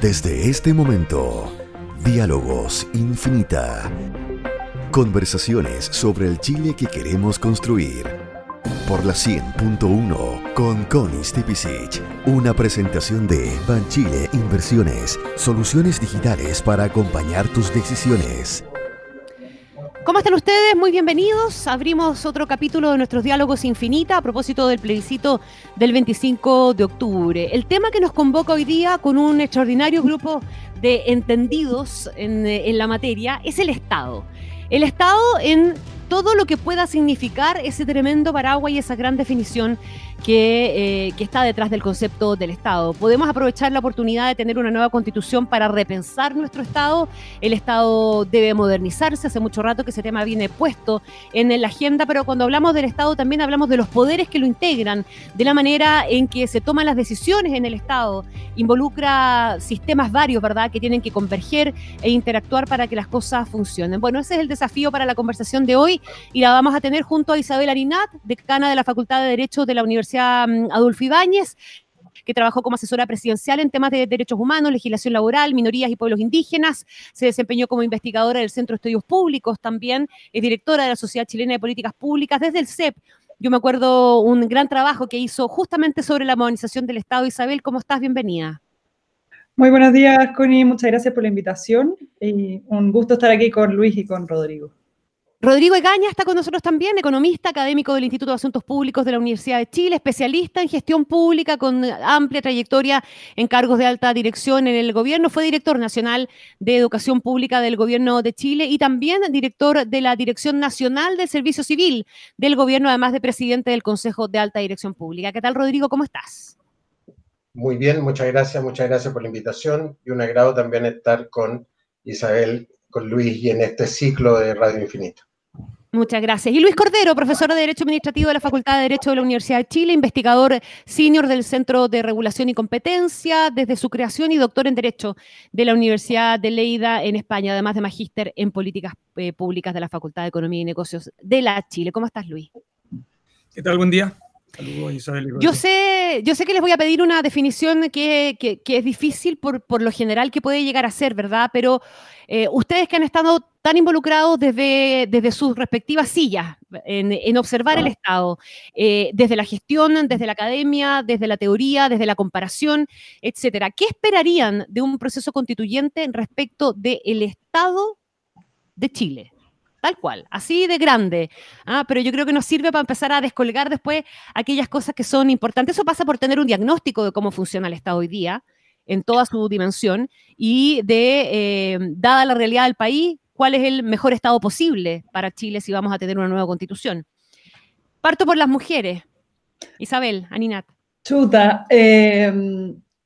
Desde este momento, Diálogos Infinita. Conversaciones sobre el Chile que queremos construir. Por la 100.1 con Connie. Una presentación de Banchile Inversiones. Soluciones digitales para acompañar tus decisiones. ¿Cómo están ustedes? Muy bienvenidos. Abrimos otro capítulo de nuestros diálogos infinita a propósito del plebiscito del 25 de octubre. El tema que nos convoca hoy día con un extraordinario grupo de entendidos en, en la materia es el Estado. El Estado en todo lo que pueda significar ese tremendo paraguas y esa gran definición eh, que, está detrás del concepto del Estado. Podemos aprovechar la oportunidad de tener una nueva constitución para repensar nuestro Estado. El Estado debe modernizarse. Hace mucho rato que ese tema viene puesto en la agenda, pero cuando hablamos del Estado también hablamos de los poderes que lo integran, de la manera en que se toman las decisiones en el Estado. Involucra sistemas varios, ¿verdad?, que tienen que converger e interactuar para que las cosas funcionen. Bueno, ese es el desafío para la conversación de hoy y la vamos a tener junto a Isabel Arinat, decana de la Facultad de Derecho de la Universidad Mm, Adolfo Ibáñez, que trabajó como asesora presidencial en temas de derechos humanos, legislación laboral, minorías y pueblos indígenas. Se desempeñó como investigadora del Centro de Estudios Públicos también. Es directora de la Sociedad Chilena de Políticas Públicas desde el CEP. Yo me acuerdo un gran trabajo que hizo justamente sobre la modernización del Estado. Isabel, ¿cómo estás? Bienvenida. Muy buenos días, Connie. Muchas gracias por la invitación y un gusto estar aquí con Luis y con Rodrigo. Rodrigo Egaña está con nosotros también, economista, académico del Instituto de Asuntos Públicos de la Universidad de Chile, especialista en gestión pública con amplia trayectoria en cargos de alta dirección en el gobierno. Fue director nacional de Educación Pública del Gobierno de Chile y también director de la Dirección Nacional del Servicio Civil del gobierno, además de presidente del Consejo de Alta Dirección Pública. ¿Qué tal, Rodrigo? ¿Cómo estás? Muy bien, muchas gracias, muchas gracias por la invitación y un agrado también estar con Isabel, con Luis y en este ciclo de Radio Infinito. Muchas gracias. Y Luis Cordero, profesor de Derecho Administrativo de la Facultad de Derecho de la Universidad de Chile, investigador senior del Centro de Regulación y Competencia desde su creación y doctor en Derecho de la Universidad de Leida en España, además de magíster en Políticas eh, Públicas de la Facultad de Economía y Negocios de la Chile. ¿Cómo estás, Luis? ¿Qué tal? Buen día. Saludos, Isabel. Yo sé, yo sé que les voy a pedir una definición que, es difícil por, por, lo general que puede llegar a ser, ¿verdad? Pero eh, ustedes que han estado tan involucrados desde, desde sus respectivas sillas en, observar el Estado, eh, desde la gestión, desde la academia, desde la teoría, desde la comparación, etcétera. ¿Qué esperarían de un proceso constituyente respecto del Estado de Chile? Tal cual, así de grande. Ah, pero yo creo que nos sirve para empezar a descolgar después aquellas cosas que son importantes. Eso pasa por tener un diagnóstico de cómo funciona el Estado hoy día, en toda su dimensión, y de, eh, dada la realidad del país, cuál es el mejor Estado posible para Chile si vamos a tener una nueva constitución. Parto por las mujeres. Isabel, Aninat. Chuta. Eh,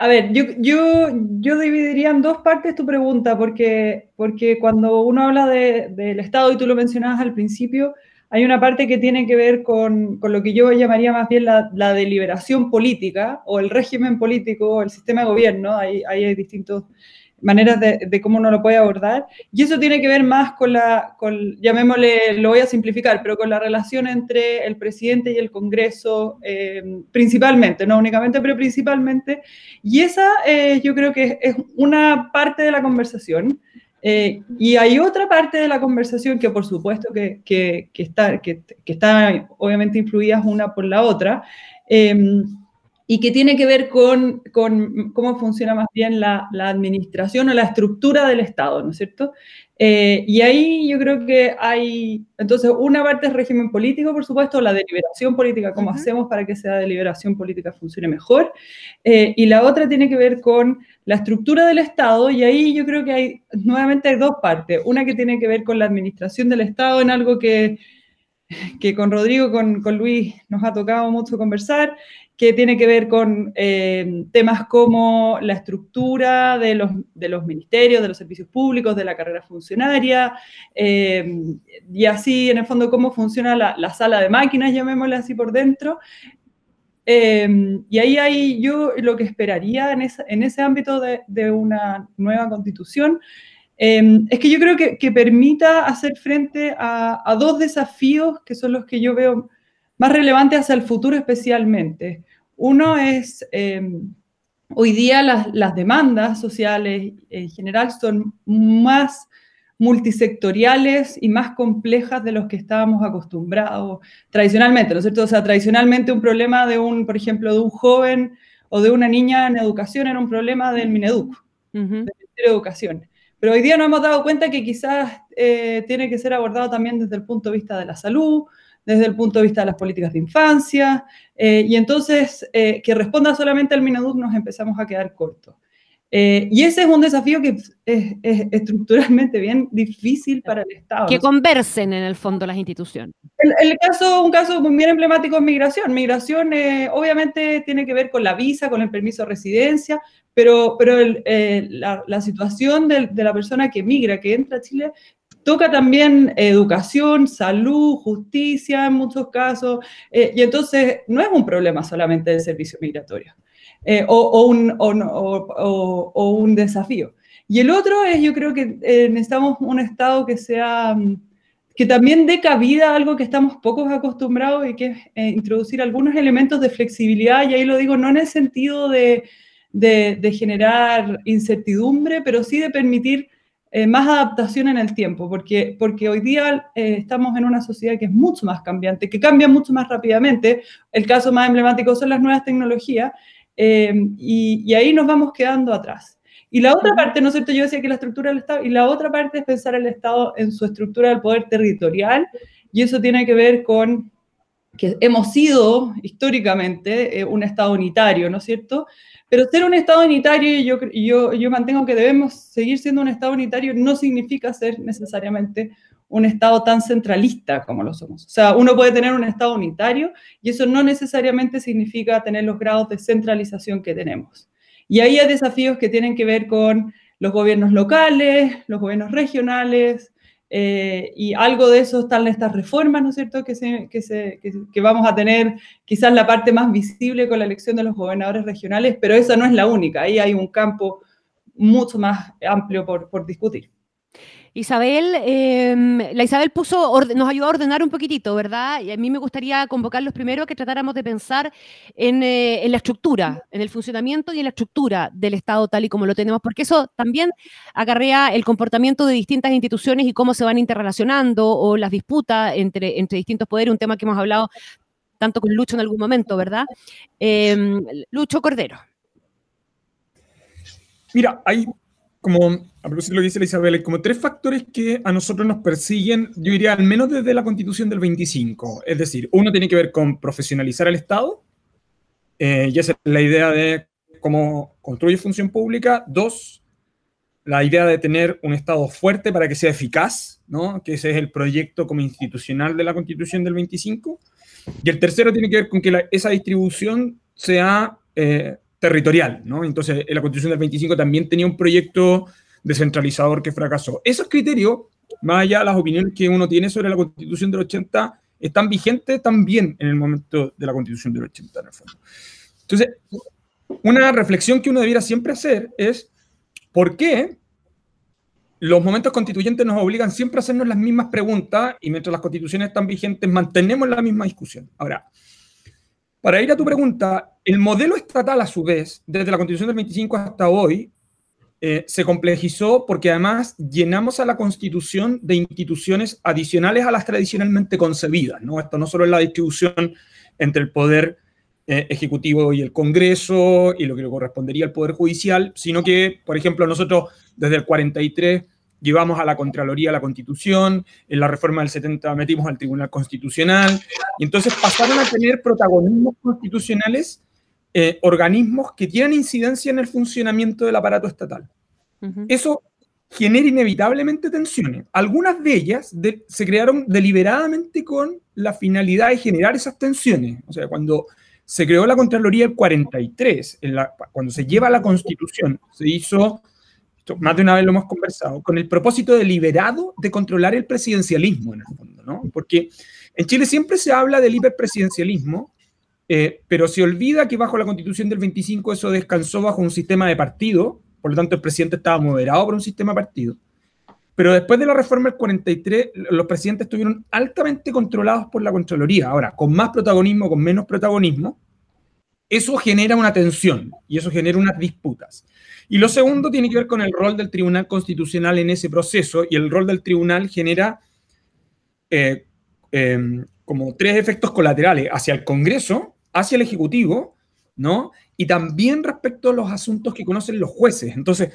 a ver, yo, yo, yo, dividiría en dos partes tu pregunta, porque, porque cuando uno habla del Estado, y tú lo mencionabas al principio, hay una parte que tiene que ver con, con lo que yo llamaría más bien la, deliberación política o el régimen político o el sistema de gobierno. Hay, hay distintos maneras de, cómo uno lo puede abordar. Y eso tiene que ver más con la, con, llamémosle, lo voy a simplificar, pero con la relación entre el presidente y el Congreso, eh, principalmente, no únicamente, pero principalmente. Y esa eh, yo creo que es una parte de la conversación. Eh, y hay otra parte de la conversación que por supuesto que, que, que está, que, está obviamente influidas una por la otra y que tiene que ver con, con cómo funciona más bien la, la, administración o la estructura del Estado, ¿no es cierto? Eh, y ahí yo creo que hay, entonces, una parte es régimen político, por supuesto, la deliberación política, cómo hacemos para que esa deliberación política funcione mejor, eh, y la otra tiene que ver con la estructura del Estado, y ahí yo creo que hay, nuevamente hay dos partes, una que tiene que ver con la administración del Estado en algo que que con Rodrigo, con, con, Luis nos ha tocado mucho conversar, que tiene que ver con eh, temas como la estructura de los, de los, ministerios, de los servicios públicos, de la carrera funcionaria, eh, y así, en el fondo, cómo funciona la, la sala de máquinas, llamémosle así por dentro. Eh, y ahí hay yo lo que esperaría en, en ese ámbito de, de, una nueva constitución, es que yo creo que, que permita hacer frente a dos desafíos que son los que yo veo más relevante hacia el futuro especialmente. Uno es, em, hoy día las, las demandas sociales en general son más multisectoriales y más complejas de los que estábamos acostumbrados tradicionalmente, ¿no es cierto? O sea, tradicionalmente un problema de un, por ejemplo, de un joven o de una niña en educación era un problema del Mineduc, del Ministerio de Educación. Pero hoy día nos hemos dado cuenta que quizás eh, tiene que ser abordado también desde el punto de vista de la salud, desde el punto de vista de las políticas de infancia, eh, y entonces eh, que responda solamente al Mineduc nos empezamos a quedar cortos. Eh, y ese es un desafío que es, estructuralmente bien difícil para el Estado. Que conversen en el fondo las instituciones. El, caso, un caso muy bien emblemático es migración. Migración eh, obviamente tiene que ver con la visa, con el permiso de residencia, pero, pero eh, la, situación de, de, la persona que migra, que entra a Chile, toca también educación, salud, justicia en muchos casos, y entonces no es un problema solamente del servicio migratorio. Eh, o, un, desafío. Y el otro es, yo creo que eh, necesitamos un Estado que sea, mm, que también dé cabida a algo que estamos pocos acostumbrados y que es eh, introducir algunos elementos de flexibilidad, y ahí lo digo no en el sentido de, generar incertidumbre, pero sí de permitir más adaptación en el tiempo, porque, porque hoy día estamos en una sociedad que es mucho más cambiante, que cambia mucho más rápidamente. El caso más emblemático son las nuevas tecnologías Em, y, ahí nos vamos quedando atrás. Y la otra parte, ¿no es cierto? Yo decía que la estructura del Estado, y la otra parte es pensar el Estado en su estructura del poder territorial, y eso tiene que ver con que hemos sido históricamente eh, un Estado unitario, ¿no es cierto? Pero ser un Estado unitario, yo, yo, yo mantengo que debemos seguir siendo un Estado unitario, no significa ser necesariamente un Estado tan centralista como lo somos. O sea, uno puede tener un Estado unitario y eso no necesariamente significa tener los grados de centralización que tenemos. Y ahí hay desafíos que tienen que ver con los gobiernos locales, los gobiernos regionales, eh, y algo de eso están estas reformas, ¿no es cierto?, que, se, que, se, que, vamos a tener quizás la parte más visible con la elección de los gobernadores regionales, pero esa no es la única, ahí hay un campo mucho más amplio por, por discutir. Isabel, em, la Isabel puso, nos ayudó a ordenar un poquitito, ¿verdad? Y a mí me gustaría convocarlos primero que tratáramos de pensar eh, en, la estructura, en el funcionamiento y en la estructura del Estado tal y como lo tenemos, porque eso también acarrea el comportamiento de distintas instituciones y cómo se van interrelacionando o las disputas entre, entre distintos poderes, un tema que hemos hablado tanto con Lucho en algún momento, ¿verdad? Em, Lucho Cordero. Mira, hay como, a propósito de lo que dice la Isabel, como tres factores que a nosotros nos persiguen, yo diría al menos desde la constitución del 25. Es decir, uno tiene que ver con profesionalizar el Estado, eh, y esa es la idea de cómo construye función pública. Dos, la idea de tener un Estado fuerte para que sea eficaz, ¿no? que ese es el proyecto como institucional de la constitución del 25. Y el tercero tiene que ver con que esa distribución sea eh, territorial, ¿no? Entonces, la Constitución del 25 también tenía un proyecto descentralizador que fracasó. Esos criterios, más allá de las opiniones que uno tiene sobre la Constitución del 80, están vigentes también en el momento de la Constitución del 80, en el fondo. Entonces, una reflexión que uno debiera siempre hacer es, ¿por qué los momentos constituyentes nos obligan siempre a hacernos las mismas preguntas y mientras las constituciones están vigentes mantenemos la misma discusión? Ahora, para ir a tu pregunta, el modelo estatal, a su vez, desde la Constitución del 25 hasta hoy, eh, se complejizó porque además llenamos a la Constitución de instituciones adicionales a las tradicionalmente concebidas. ¿no? Esto no solo es la distribución entre el poder eh, ejecutivo y el Congreso y lo que le correspondería al Poder Judicial, sino que, por ejemplo, nosotros desde el 43 llevamos a la Contraloría la Constitución, en la reforma del 70 metimos al Tribunal Constitucional, y entonces pasaron a tener protagonismos constitucionales eh, organismos que tienen incidencia en el funcionamiento del aparato estatal. Eso genera inevitablemente tensiones. Algunas de ellas se crearon deliberadamente con la finalidad de generar esas tensiones. O sea, cuando se creó la Contraloría el 43, en la, cuando se lleva la Constitución, se hizo más de una vez lo hemos conversado, con el propósito deliberado de controlar el presidencialismo en el fondo, ¿no? Porque en Chile siempre se habla del hiperpresidencialismo, eh, pero se olvida que bajo la constitución del 25 eso descansó bajo un sistema de partido, por lo tanto el presidente estaba moderado por un sistema de partido. Pero después de la reforma del 43, los presidentes estuvieron altamente controlados por la Contraloría. Ahora, con más protagonismo, con menos protagonismo, eso genera una tensión y eso genera unas disputas. Y lo segundo tiene que ver con el rol del Tribunal Constitucional en ese proceso y el rol del tribunal genera eh, em, como tres efectos colaterales hacia el Congreso, hacia el Ejecutivo, ¿no? Y también respecto a los asuntos que conocen los jueces. Entonces,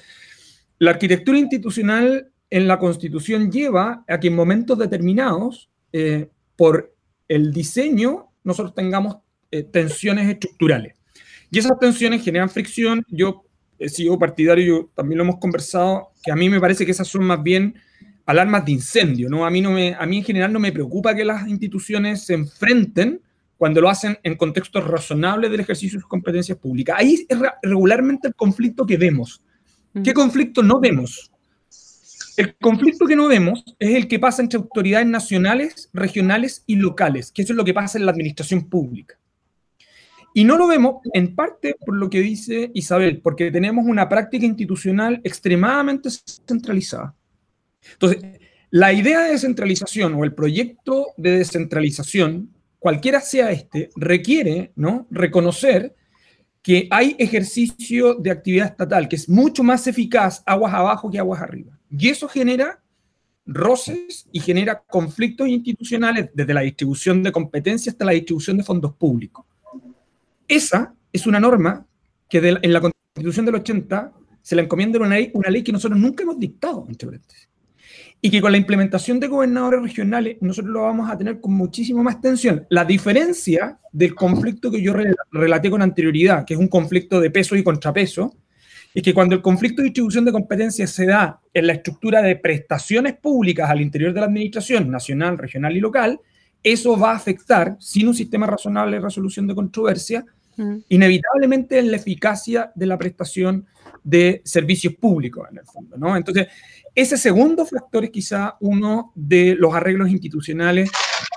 la arquitectura institucional en la Constitución lleva a que en momentos determinados, eh, por el diseño, nosotros tengamos eh, tensiones estructurales. Y esas tensiones generan fricción. Yo he sido partidario, también lo hemos conversado, que a mí me parece que esas son más bien alarmas de incendio, ¿no? A mí, no a mí en general no me preocupa que las instituciones se enfrenten cuando lo hacen en contextos razonables del ejercicio de sus competencias públicas. Ahí es regularmente el conflicto que vemos. ¿Qué mm. conflicto no vemos? El conflicto que no vemos es el que pasa entre autoridades nacionales, regionales y locales, que eso es lo que pasa en la administración pública. Y no lo vemos en parte por lo que dice Isabel, porque tenemos una práctica institucional extremadamente centralizada. Entonces, la idea de descentralización o el proyecto de descentralización, cualquiera sea este, requiere ¿no? reconocer que hay ejercicio de actividad estatal que es mucho más eficaz aguas abajo que aguas arriba. Y eso genera roces y genera conflictos institucionales desde la distribución de competencias hasta la distribución de fondos públicos. Esa es una norma que en la Constitución del 80 se le encomienda una ley, una ley que nosotros nunca hemos dictado, entre paréntesis. Y que con la implementación de gobernadores regionales nosotros lo vamos a tener con muchísimo más tensión. La diferencia del conflicto que yo relaté con anterioridad, que es un conflicto de peso y contrapeso, es que cuando el conflicto de distribución de competencias se da en la estructura de prestaciones públicas al interior de la administración nacional, regional y local, eso va a afectar, sin un sistema razonable de resolución de controversia, inevitablemente en la eficacia de la prestación de servicios públicos, en el fondo, ¿no? Entonces, ese segundo factor es quizá uno de los arreglos institucionales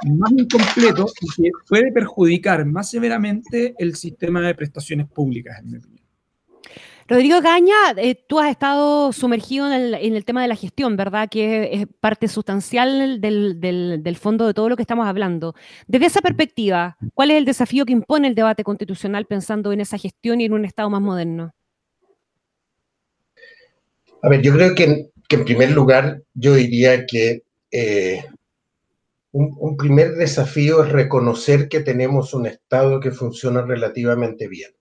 más incompletos y que puede perjudicar más severamente el sistema de prestaciones públicas, en mi opinión. Rodrigo Caña, eh, tú has estado sumergido en el, tema de la gestión, ¿verdad? Que es, parte sustancial del, fondo de todo lo que estamos hablando. Desde esa perspectiva, ¿cuál es el desafío que impone el debate constitucional pensando en esa gestión y en un Estado más moderno? A ver, yo creo que, en primer lugar, yo diría que eh, un primer desafío es reconocer que tenemos un Estado que funciona relativamente bien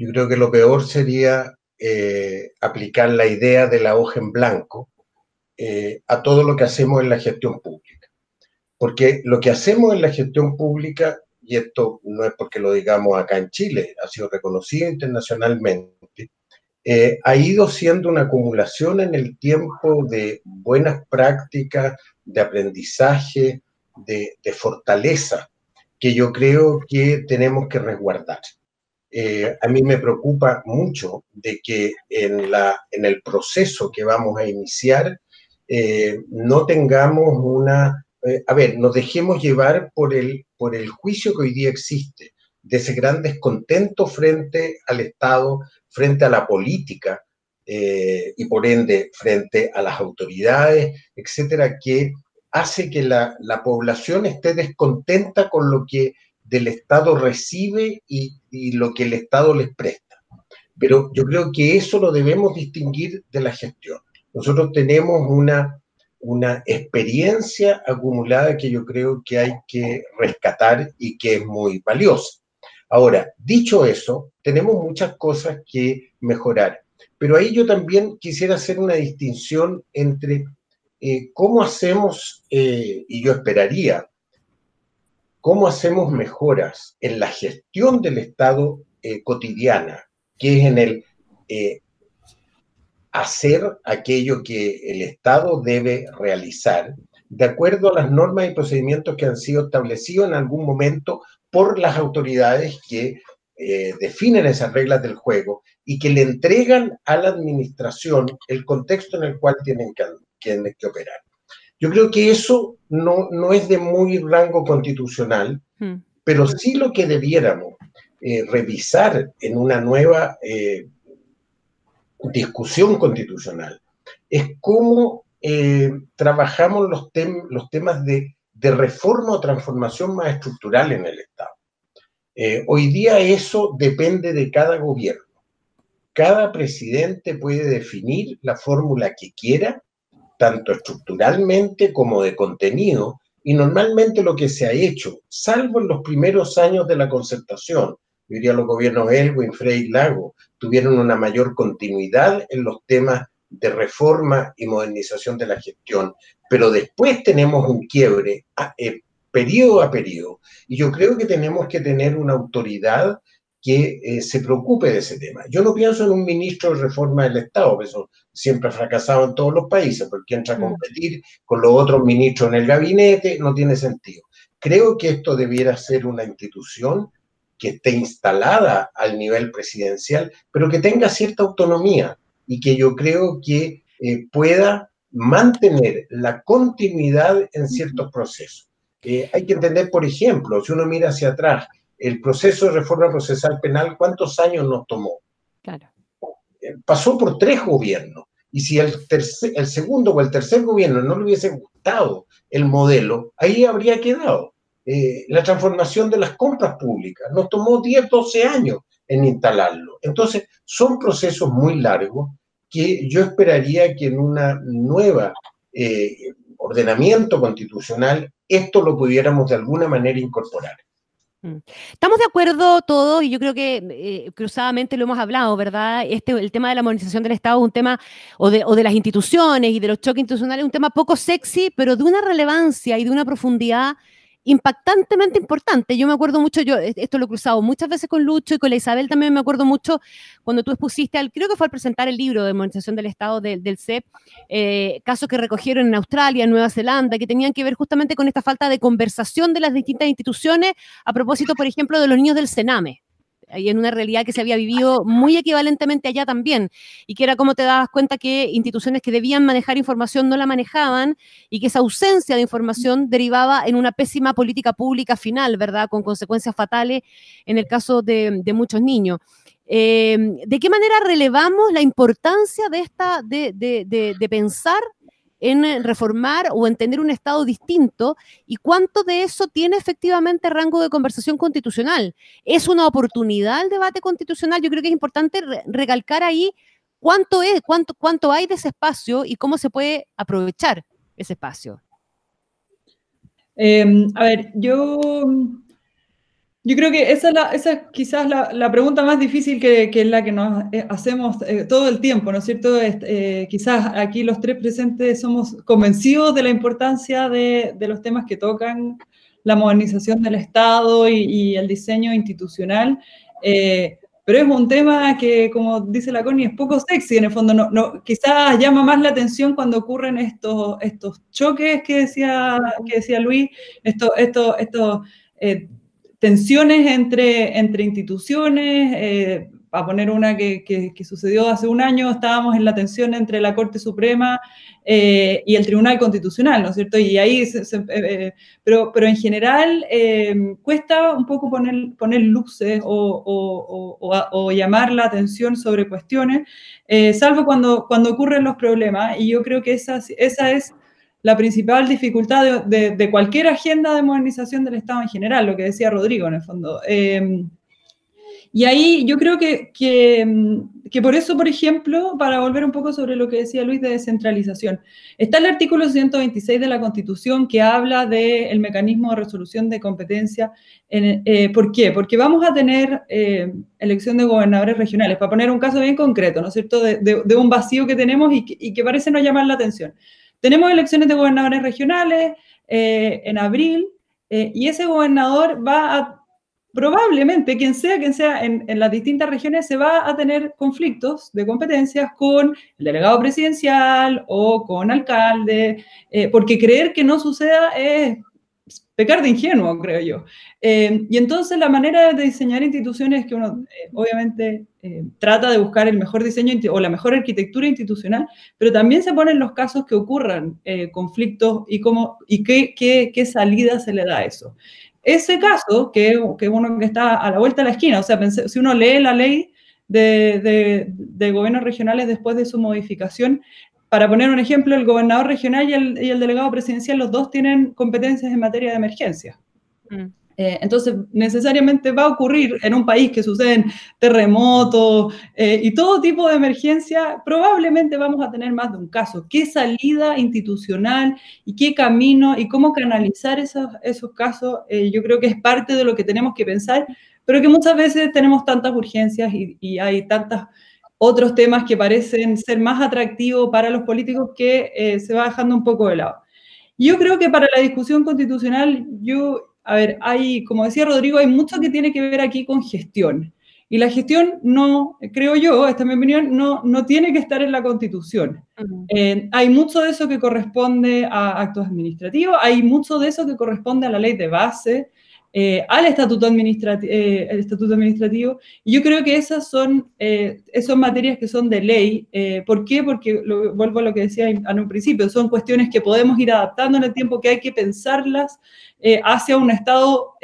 yo creo que lo peor sería eh, aplicar la idea de la hoja en blanco eh, a todo lo que hacemos en la gestión pública. Porque lo que hacemos en la gestión pública, y esto no es porque lo digamos acá en Chile, ha sido reconocido internacionalmente, eh, ha ido siendo una acumulación en el tiempo de buenas prácticas, de aprendizaje, de, fortaleza, que yo creo que tenemos que resguardar. Eh, a mí me preocupa mucho de que en, el proceso que vamos a iniciar eh, no tengamos una, a ver, nos dejemos llevar por el juicio que hoy día existe, de ese gran descontento frente al Estado, frente a la política y por ende frente a las autoridades, etcétera, que hace que la, la población esté descontenta con lo que del Estado recibe y, lo que el Estado les presta. Pero yo creo que eso lo debemos distinguir de la gestión. Nosotros tenemos una, una experiencia acumulada que yo creo que hay que rescatar y que es muy valiosa. Ahora, dicho eso, tenemos muchas cosas que mejorar, pero ahí yo también quisiera hacer una distinción entre eh, cómo hacemos, eh, y yo esperaría cómo hacemos mejoras en la gestión del Estado eh, cotidiana, que es en el hacer aquello que el Estado debe realizar, de acuerdo a las normas y procedimientos que han sido establecidos en algún momento por las autoridades que eh, definen esas reglas del juego y que le entregan a la administración el contexto en el cual tienen que, tienen que operar. Yo creo que eso no, no es de muy rango constitucional, hmm. pero sí lo que debiéramos eh, revisar en una nueva eh, discusión constitucional es cómo trabajamos los, los temas de, de, reforma o transformación más estructural en el Estado. Eh, hoy día eso depende de cada gobierno. Cada presidente puede definir la fórmula que quiera, tanto estructuralmente como de contenido, y normalmente lo que se ha hecho, salvo en los primeros años de la concertación, diría los gobiernos Elwin, Frey Lago, tuvieron una mayor continuidad en los temas de reforma y modernización de la gestión, pero después tenemos un quiebre a, eh, periodo a periodo. Y yo creo que tenemos que tener una autoridad que eh, se preocupe de ese tema. Yo no pienso en un ministro de reforma del Estado, que eso siempre ha fracasado en todos los países, porque entra a mm. competir con los otros ministros en el gabinete, no tiene sentido. Creo que esto debiera ser una institución que esté instalada al nivel presidencial, pero que tenga cierta autonomía y que yo creo que eh, pueda mantener la continuidad en ciertos procesos. Eh, hay que entender, por ejemplo, si uno mira hacia atrás, el proceso de reforma procesal penal, ¿cuántos años nos tomó? Claro. Eh, pasó por tres gobiernos. Y si el, el segundo o el tercer gobierno no le hubiese gustado el modelo, ahí habría quedado. Eh, la transformación de las compras públicas nos tomó 10, 12 años en instalarlo. Entonces, son procesos muy largos que yo esperaría que en una nueva eh, ordenamiento constitucional esto lo pudiéramos de alguna manera incorporar. Mm. Estamos de acuerdo todos y yo creo que eh, cruzadamente lo hemos hablado, ¿verdad? Este, el tema de la modernización del Estado es un tema, o de, o de las instituciones y de los choques institucionales, es un tema poco sexy, pero de una relevancia y de una profundidad impactantemente importante. Yo me acuerdo mucho, yo esto lo he cruzado muchas veces con Lucho y con la Isabel también me acuerdo mucho cuando tú expusiste, al, creo que fue al presentar el libro de modernización del Estado del CEP, eh, casos que recogieron en Australia, Nueva Zelanda, que tenían que ver justamente con esta falta de conversación de las distintas instituciones a propósito, por ejemplo, de los niños del Sename y en una realidad que se había vivido muy equivalentemente allá también, y que era como te dabas cuenta que instituciones que debían manejar información no la manejaban y que esa ausencia de información derivaba en una pésima política pública final, ¿verdad? Con consecuencias fatales en el caso de, muchos niños. Eh, ¿De qué manera relevamos la importancia de esta, de, de pensar en eh, reformar o entender un Estado distinto y cuánto de eso tiene efectivamente rango de conversación constitucional. ¿Es una oportunidad el debate constitucional? Yo creo que es importante recalcar ahí cuánto es, cuánto, cuánto hay de ese espacio y cómo se puede aprovechar ese espacio. Em, a ver, yo yo creo que esa es, quizás la, pregunta más difícil que, es la que nos eh, hacemos eh, todo el tiempo, ¿no es cierto? Eh, quizás aquí los tres presentes somos convencidos de la importancia de, los temas que tocan la modernización del Estado y, el diseño institucional, pero es un tema que, como dice la Connie, es poco sexy en el fondo, no, quizás llama más la atención cuando ocurren estos, estos choques que decía, que decía Luis, estos... estos, estos tensiones entre, entre instituciones. Eh, a poner una que, que, sucedió hace un año, estábamos en la tensión entre la Corte Suprema eh, y el Tribunal Constitucional, ¿no es cierto? Y ahí, eh, pero, pero en general cuesta un poco poner, poner luces o, o, o, llamar la atención sobre cuestiones, salvo cuando, cuando ocurren los problemas. Y yo creo que esa, esa es la principal dificultad de, cualquier agenda de modernización del Estado en general, lo que decía Rodrigo en el fondo. Em, y ahí yo creo que, que, por eso, por ejemplo, para volver un poco sobre lo que decía Luis de descentralización, está el artículo 126 de la Constitución que habla del mecanismo de resolución de competencia. Eh, ¿Por qué? Porque vamos a tener eh, elección de gobernadores regionales, para poner un caso bien concreto, ¿no es cierto?, de, un vacío que tenemos y que, y que parece no llamar la atención. Tenemos elecciones de gobernadores regionales eh, en abril eh, y ese gobernador va a, probablemente, quien sea, quien sea, en, las distintas regiones, se va a tener conflictos de competencias con el delegado presidencial o con alcalde, eh, porque creer que no suceda es pecar de ingenuo, creo yo. Eh, y entonces la manera de diseñar instituciones es que uno eh, obviamente eh, trata de buscar el mejor diseño o la mejor arquitectura institucional, pero también se ponen los casos que ocurran conflictos y, cómo, y qué, qué, qué, salida se le da a eso. Ese caso, que, que uno que está a la vuelta de la esquina, o sea, si uno lee la ley de, de, de, gobiernos regionales después de su modificación, para poner un ejemplo, el gobernador regional y el, delegado presidencial, los dos tienen competencias en materia de emergencia. Mm. Eh, entonces, necesariamente va a ocurrir en un país que suceden terremotos eh, y todo tipo de emergencia, probablemente vamos a tener más de un caso. ¿Qué salida institucional y qué camino y cómo canalizar esos, esos casos? Eh, yo creo que es parte de lo que tenemos que pensar, pero que muchas veces tenemos tantas urgencias y, y hay tantos otros temas que parecen ser más atractivos para los políticos que se va dejando un poco de lado. Yo creo que para la discusión constitucional, yo a ver, hay, como decía Rodrigo, hay mucho que tiene que ver aquí con gestión. Y la gestión no, creo yo, esta es mi opinión, no, no tiene que estar en la Constitución. Eh, hay mucho de eso que corresponde a actos administrativos, hay mucho de eso que corresponde a la ley de base, eh, al estatuto, eh, el estatuto administrativo. Y yo creo que esas son, eh, materias que son de ley. ¿Por qué? Porque, vuelvo a lo que decía en un principio, son cuestiones que podemos ir adaptando en el tiempo, que hay que pensarlas hacia un estado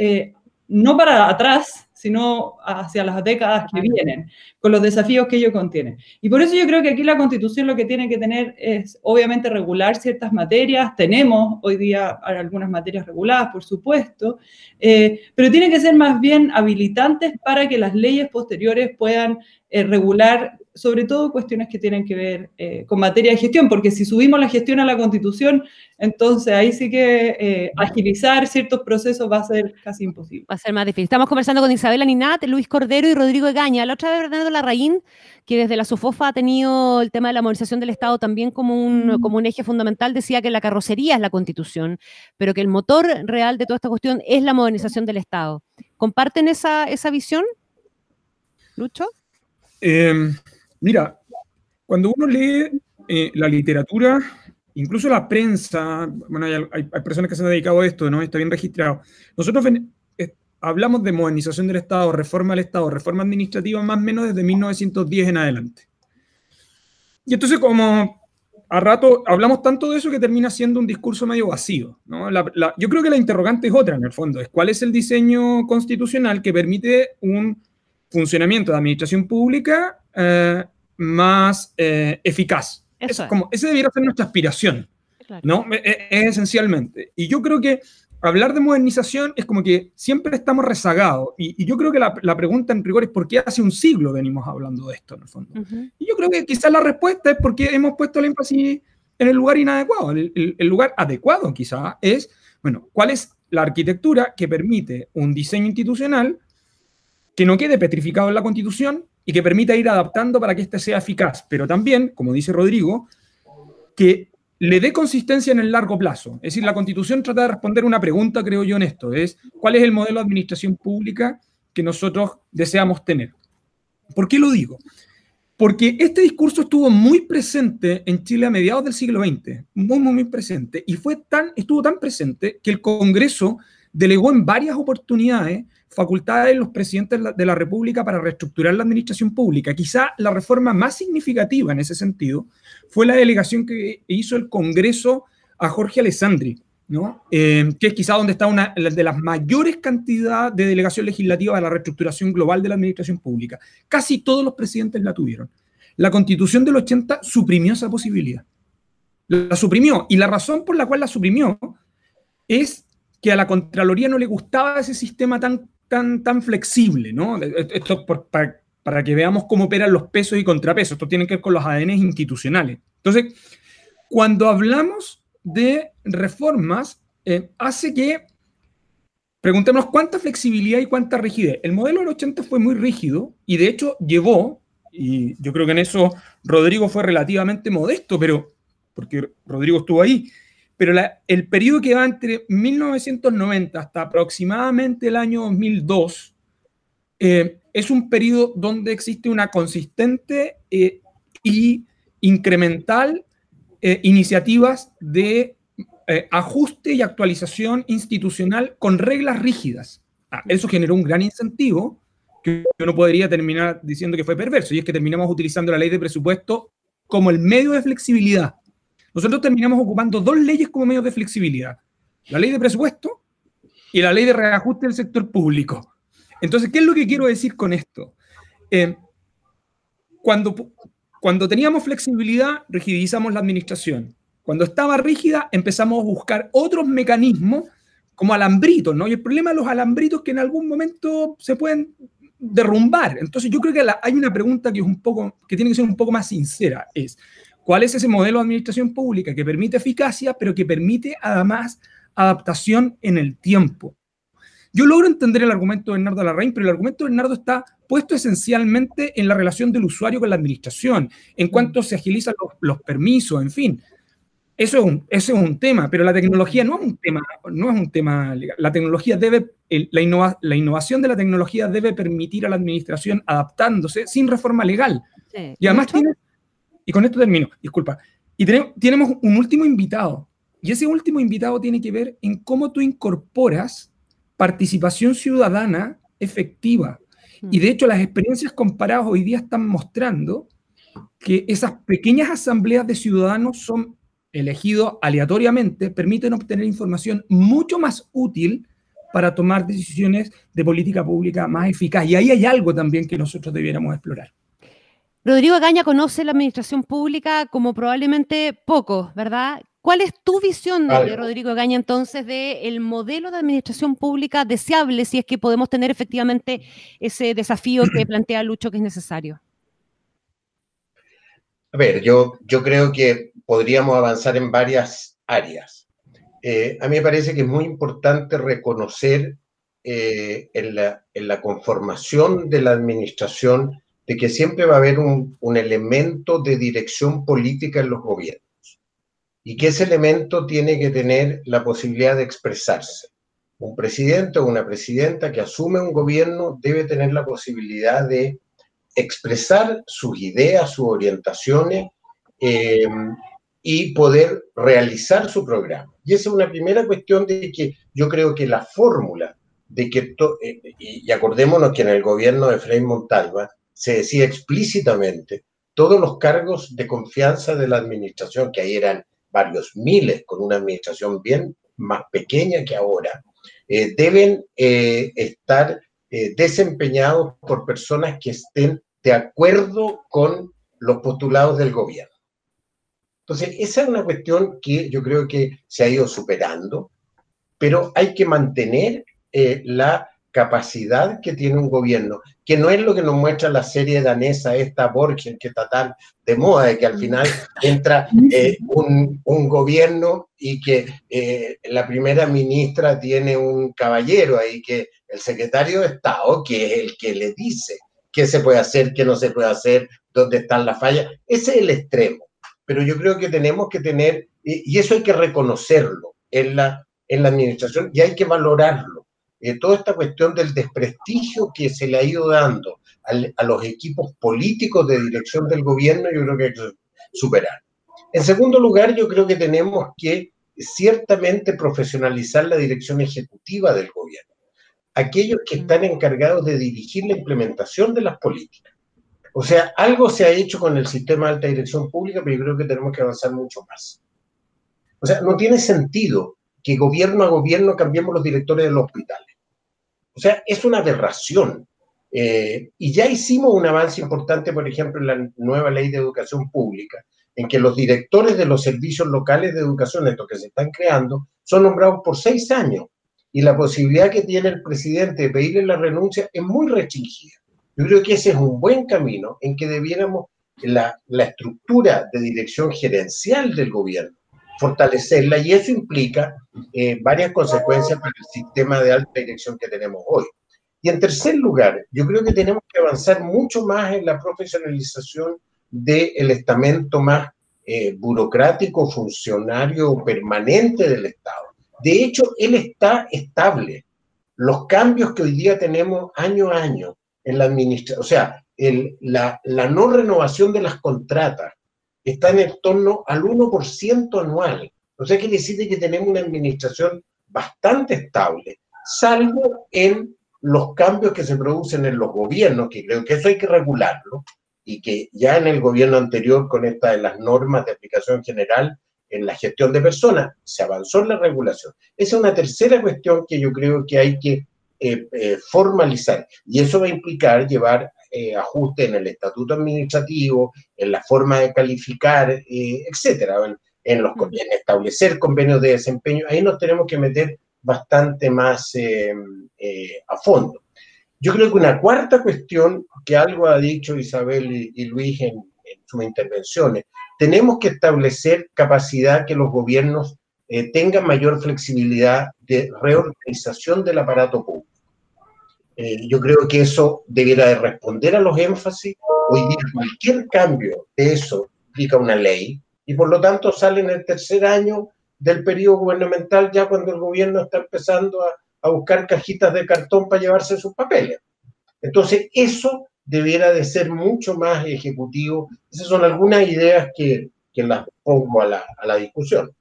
no para atrás, sino hacia las décadas que vienen, con los desafíos que ello contiene. Y por eso yo creo que aquí la Constitución lo que tiene que tener es, obviamente, regular ciertas materias. Tenemos hoy día algunas materias reguladas, por supuesto, eh, pero tiene que ser más bien habilitantes para que las leyes posteriores puedan eh, regular sobre todo cuestiones que tienen que ver eh, con materia de gestión, porque si subimos la gestión a la constitución, entonces ahí sí que eh, agilizar ciertos procesos va a ser casi imposible. Va a ser más difícil. Estamos conversando con Isabela Ninat, Luis Cordero y Rodrigo Egaña. La otra vez Bernardo Larraín, que desde la SOFOFA ha tenido el tema de la modernización del Estado también como un, mm. como un eje fundamental, decía que la carrocería es la constitución, pero que el motor real de toda esta cuestión es la modernización del Estado. ¿Comparten esa, esa visión? Lucho. Eh, Mira, cuando uno lee eh, la literatura, incluso la prensa, bueno, hay, personas que se han dedicado a esto, ¿no? Está bien registrado. Nosotros eh, hablamos de modernización del Estado, reforma del Estado, reforma administrativa más o menos desde 1910 en adelante. Y entonces como a rato hablamos tanto de eso que termina siendo un discurso medio vacío. ¿no? yo creo que la interrogante es otra en el fondo, es cuál es el diseño constitucional que permite un funcionamiento de administración pública eh, más eh, eficaz. Eso es, como, esa debiera ser nuestra aspiración, ¿no? E, e, es, esencialmente. Y yo creo que hablar de modernización es como que siempre estamos rezagados. Y, yo creo que la, pregunta en rigor es por qué hace un siglo venimos hablando de esto, en el fondo. Y yo creo que quizás la respuesta es porque hemos puesto el énfasis en el lugar inadecuado. El, el lugar adecuado quizás es, bueno, ¿cuál es la arquitectura que permite un diseño institucional que no quede petrificado en la Constitución y que permita ir adaptando para que éste sea eficaz, pero también, como dice Rodrigo, que le dé consistencia en el largo plazo. Es decir, la Constitución trata de responder una pregunta, creo yo, en esto, es ¿cuál es el modelo de administración pública que nosotros deseamos tener? ¿Por qué lo digo? Porque este discurso estuvo muy presente en Chile a mediados del siglo XX, muy, muy, muy presente, y fue tan, estuvo tan presente que el Congreso delegó en varias oportunidades facultades de los presidentes de la República para reestructurar la administración pública. Quizá la reforma más significativa en ese sentido fue la delegación que hizo el Congreso a Jorge Alessandri, ¿no? Eh, que es quizá donde está una de las mayores cantidades de delegación legislativa de la reestructuración global de la administración pública. Casi todos los presidentes la tuvieron. La constitución del 80 suprimió esa posibilidad. La suprimió. Y la razón por la cual la suprimió es que a la Contraloría no le gustaba ese sistema tan tan, tan flexible, ¿no? Esto para, para, que veamos cómo operan los pesos y contrapesos. Esto tiene que ver con los ADNs institucionales. Entonces, cuando hablamos de reformas, eh, hace que preguntemos cuánta flexibilidad y cuánta rigidez. El modelo del 80 fue muy rígido y de hecho llevó, y yo creo que en eso Rodrigo fue relativamente modesto, pero porque Rodrigo estuvo ahí, pero el periodo que va entre 1990 hasta aproximadamente el año 2002 eh, es un periodo donde existe una consistente eh, y incremental eh, iniciativas de ajuste y actualización institucional con reglas rígidas. Ah, eso generó un gran incentivo que uno podría terminar diciendo que fue perverso, y es que terminamos utilizando la ley de presupuesto como el medio de flexibilidad nosotros terminamos ocupando dos leyes como medios de flexibilidad. La ley de presupuesto y la ley de reajuste del sector público. Entonces, ¿qué es lo que quiero decir con esto? Eh, cuando, cuando teníamos flexibilidad, rigidizamos la administración. Cuando estaba rígida, empezamos a buscar otros mecanismos como alambritos, ¿no? Y el problema de los alambritos es que en algún momento se pueden derrumbar. Entonces yo creo que hay una pregunta que es un poco, que tiene que ser un poco más sincera, es ¿cuál es ese modelo de administración pública que permite eficacia, pero que permite además adaptación en el tiempo? Yo logro entender el argumento de Bernardo Larraín, pero el argumento de Bernardo está puesto esencialmente en la relación del usuario con la administración, en cuanto se agilizan los, permisos, en fin. Eso es, un, eso es un tema, pero la tecnología no es un tema, no es un tema legal. La tecnología debe, la, la innovación de la tecnología debe permitir a la administración adaptándose sin reforma legal. y además tiene, y con esto termino, disculpa, y tenemos, un último invitado, y ese último invitado tiene que ver en cómo tú incorporas participación ciudadana efectiva. Hmm. Y de hecho las experiencias comparadas hoy día están mostrando que esas pequeñas asambleas de ciudadanos son elegidos aleatoriamente, permiten obtener información mucho más útil para tomar decisiones de política pública más eficaz. Y ahí hay algo también que nosotros debiéramos explorar. Rodrigo Gaña conoce la administración pública como probablemente poco, ¿verdad? ¿Cuál es tu visión, de Rodrigo Gaña, entonces, del modelo de administración pública deseable si es que podemos tener efectivamente ese desafío que plantea Lucho que es necesario? A ver, yo, yo creo que podríamos avanzar en varias áreas. Eh, a mí me parece que es muy importante reconocer eh, en, la, conformación de la administración de que siempre va a haber un elemento de dirección política en los gobiernos y que ese elemento tiene que tener la posibilidad de expresarse. Un presidente o una presidenta que asume un gobierno debe tener la posibilidad de expresar sus ideas, sus orientaciones eh, y poder realizar su programa. Y esa es una primera cuestión de que yo creo que la fórmula de que, eh, y acordémonos que en el gobierno de Frei Montalva se decía explícitamente todos los cargos de confianza de la administración, que ahí eran varios miles, con una administración bien más pequeña que ahora, eh, deben eh, estar eh, desempeñados por personas que estén de acuerdo con los postulados del gobierno. Entonces, esa es una cuestión que yo creo que se ha ido superando, pero hay que mantener la capacidad que tiene un gobierno, que no es lo que nos muestra la serie danesa, esta Borgen, que está tan de moda, de que al final entra eh, un, un, gobierno y que eh, la primera ministra tiene un caballero ahí, que el secretario de Estado, que es el que le dice qué se puede hacer, qué no se puede hacer, dónde están las fallas. Ese es el extremo. Pero yo creo que tenemos que tener, y, eso hay que reconocerlo en la, en la administración y hay que valorarlo eh, toda esta cuestión del desprestigio que se le ha ido dando a los equipos políticos de dirección del gobierno, yo creo que hay que superar. En segundo lugar, yo creo que tenemos que ciertamente profesionalizar la dirección ejecutiva del gobierno, aquellos que están encargados de dirigir la implementación de las políticas. O sea, algo se ha hecho con el sistema de alta dirección pública, pero yo creo que tenemos que avanzar mucho más. O sea, no tiene sentido que gobierno a gobierno cambiemos los directores de los hospitales. O sea, es una aberración. Eh, y ya hicimos un avance importante, por ejemplo, en la nueva ley de educación pública, en que los directores de los servicios locales de educación, estos que se están creando, son nombrados por seis años. Y la posibilidad que tiene el presidente de pedirle la renuncia es muy restringida. Yo creo que ese es un buen camino en que debiéramos la, la estructura de dirección gerencial del gobierno fortalecerla y eso implica eh, varias consecuencias para el sistema de alta dirección que tenemos hoy. Y en tercer lugar, yo creo que tenemos que avanzar mucho más en la profesionalización del estamento más eh, burocrático, funcionario permanente del Estado. De hecho, él está estable. Los cambios que hoy día tenemos año a año en la administración, o sea, la, la no renovación de las contratas, está en torno al 1% anual. O sea, que decide que tenemos una administración bastante estable, salvo en los cambios que se producen en los gobiernos, que creo que eso hay que regularlo, y que ya en el gobierno anterior, con esta de las normas de aplicación general en la gestión de personas, se avanzó en la regulación. Esa es una tercera cuestión que yo creo que hay que eh, eh, formalizar, y eso va a implicar llevar eh, ajuste en el estatuto administrativo, en la forma de calificar, eh, etcétera, en, los, en establecer convenios de desempeño. Ahí nos tenemos que meter bastante más eh, eh, a fondo. Yo creo que una cuarta cuestión, que algo ha dicho Isabel y, Luis en, en, sus intervenciones, tenemos que establecer capacidad que los gobiernos tengan mayor flexibilidad de reorganización del aparato público. Yo creo que eso debiera de responder a los énfasis. Hoy día cualquier cambio de eso implica una ley y por lo tanto sale en el tercer año del periodo gubernamental ya cuando el gobierno está empezando a, buscar cajitas de cartón para llevarse sus papeles. Entonces, eso debiera de ser mucho más ejecutivo. Esas son algunas ideas que, que las pongo a la, a la discusión.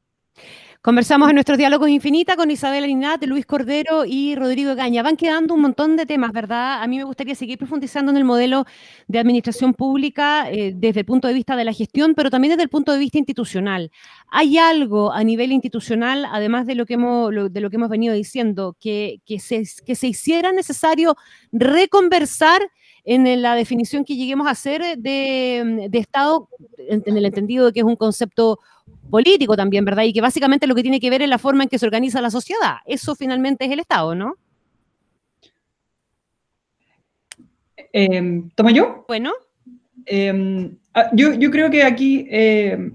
Conversamos en nuestros diálogos infinita con Isabel Alinat, Luis Cordero y Rodrigo Gaña. Van quedando un montón de temas, ¿verdad? A mí me gustaría seguir profundizando en el modelo de administración pública eh, desde el punto de vista de la gestión, pero también desde el punto de vista institucional. ¿Hay algo a nivel institucional, además de lo que hemos, venido diciendo, que, se, hiciera necesario reconversar en la definición que lleguemos a hacer de, Estado, en el entendido de que es un concepto político también, ¿verdad? Y que básicamente lo que tiene que ver es la forma en que se organiza la sociedad. Eso finalmente es el Estado, ¿no? Eh, ¿Toma yo? Bueno. Em, ah, yo, creo que aquí em,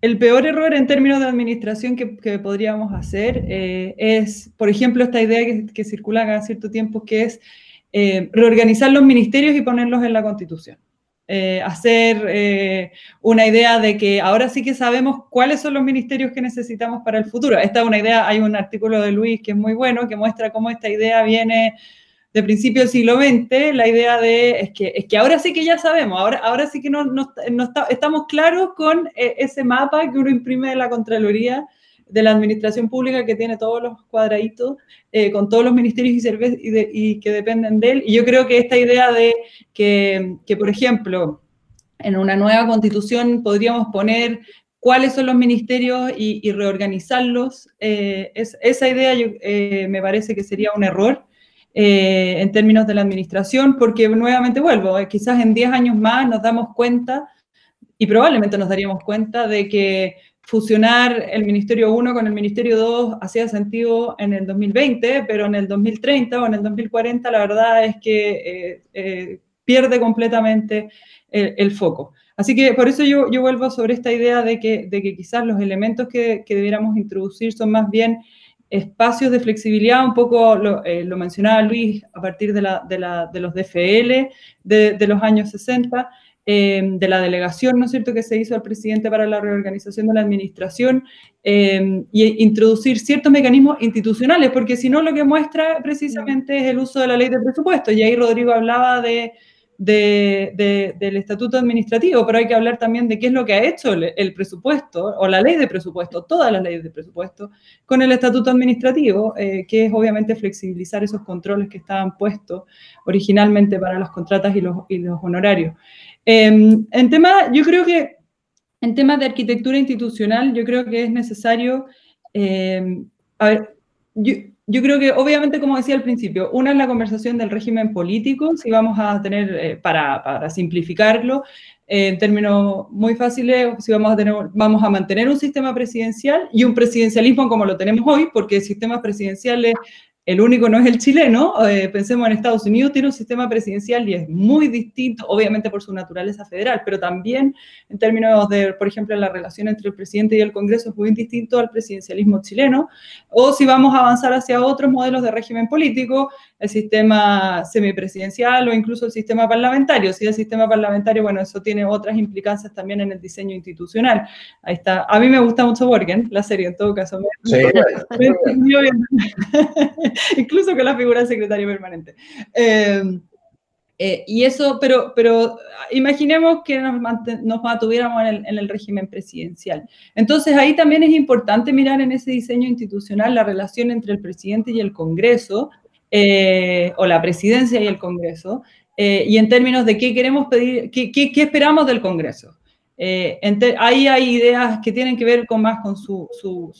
el peor error en términos de administración que, podríamos hacer eh, es, por ejemplo, esta idea que, que circula cada cierto tiempo, que es eh, reorganizar los ministerios y ponerlos en la Constitución. Eh, hacer eh, una idea de que ahora sí que sabemos cuáles son los ministerios que necesitamos para el futuro. Esta es una idea, hay un artículo de Luis que es muy bueno, que muestra cómo esta idea viene de principio del siglo XX, la idea de, es que, es que ahora sí que ya sabemos, ahora, ahora sí que no, estamos claros con eh, ese mapa que uno imprime de la Contraloría de la administración pública que tiene todos los cuadraditos eh, con todos los ministerios y, que dependen de él. Y yo creo que esta idea de que, que, por ejemplo, en una nueva constitución podríamos poner cuáles son los ministerios y, reorganizarlos, eh, es, esa idea eh, me parece que sería un error. en términos de la administración, porque nuevamente vuelvo, quizás en 10 años más nos damos cuenta y probablemente nos daríamos cuenta de que fusionar el Ministerio 1 con el Ministerio 2 hacía sentido en el 2020, pero en el 2030 o en el 2040 la verdad es que eh, eh, pierde completamente el, foco. Así que por eso yo, vuelvo sobre esta idea de que, quizás los elementos que, debiéramos introducir son más bien espacios de flexibilidad, un poco lo, eh, mencionaba Luis a partir de, los DFL de los años 60, eh, de la delegación, ¿no es cierto?, que se hizo al presidente para la reorganización de la administración eh, y introducir ciertos mecanismos institucionales, porque si no lo que muestra precisamente es el uso de la ley de presupuesto. Y ahí Rodrigo hablaba de, del estatuto administrativo, pero hay que hablar también de qué es lo que ha hecho el, presupuesto o la ley de presupuesto, todas las leyes de presupuesto, con el estatuto administrativo, eh, que es obviamente flexibilizar esos controles que estaban puestos originalmente para las contratas y los honorarios. Em, en tema, yo creo que en temas de arquitectura institucional, yo creo que es necesario, em, yo, creo que obviamente, como decía al principio, una es la conversación del régimen político, si vamos a tener, eh, para, simplificarlo, en términos muy fáciles, si vamos a, tener, vamos a mantener un sistema presidencial y un presidencialismo como lo tenemos hoy, porque sistemas presidenciales el único no es el chileno, eh, pensemos en Estados Unidos, tiene un sistema presidencial y es muy distinto, obviamente por su naturaleza federal, pero también en términos de, por ejemplo, la relación entre el presidente y el Congreso es muy distinto al presidencialismo chileno, o si vamos a avanzar hacia otros modelos de régimen político, el sistema semipresidencial o incluso el sistema parlamentario. Si el sistema parlamentario, bueno, eso tiene otras implicancias también en el diseño institucional. Ahí está. A mí me gusta mucho Borgen, la serie en todo caso. Sí, incluso con la figura de secretario permanente. Eh, eh, y eso, pero, pero imaginemos que nos, nos mantuviéramos en el, en el, régimen presidencial. Entonces ahí también es importante mirar en ese diseño institucional la relación entre el presidente y el Congreso, eh, o la presidencia y el Congreso, y en términos de qué queremos pedir, qué, qué, esperamos del Congreso. ahí hay ideas que tienen que ver con más con su, su,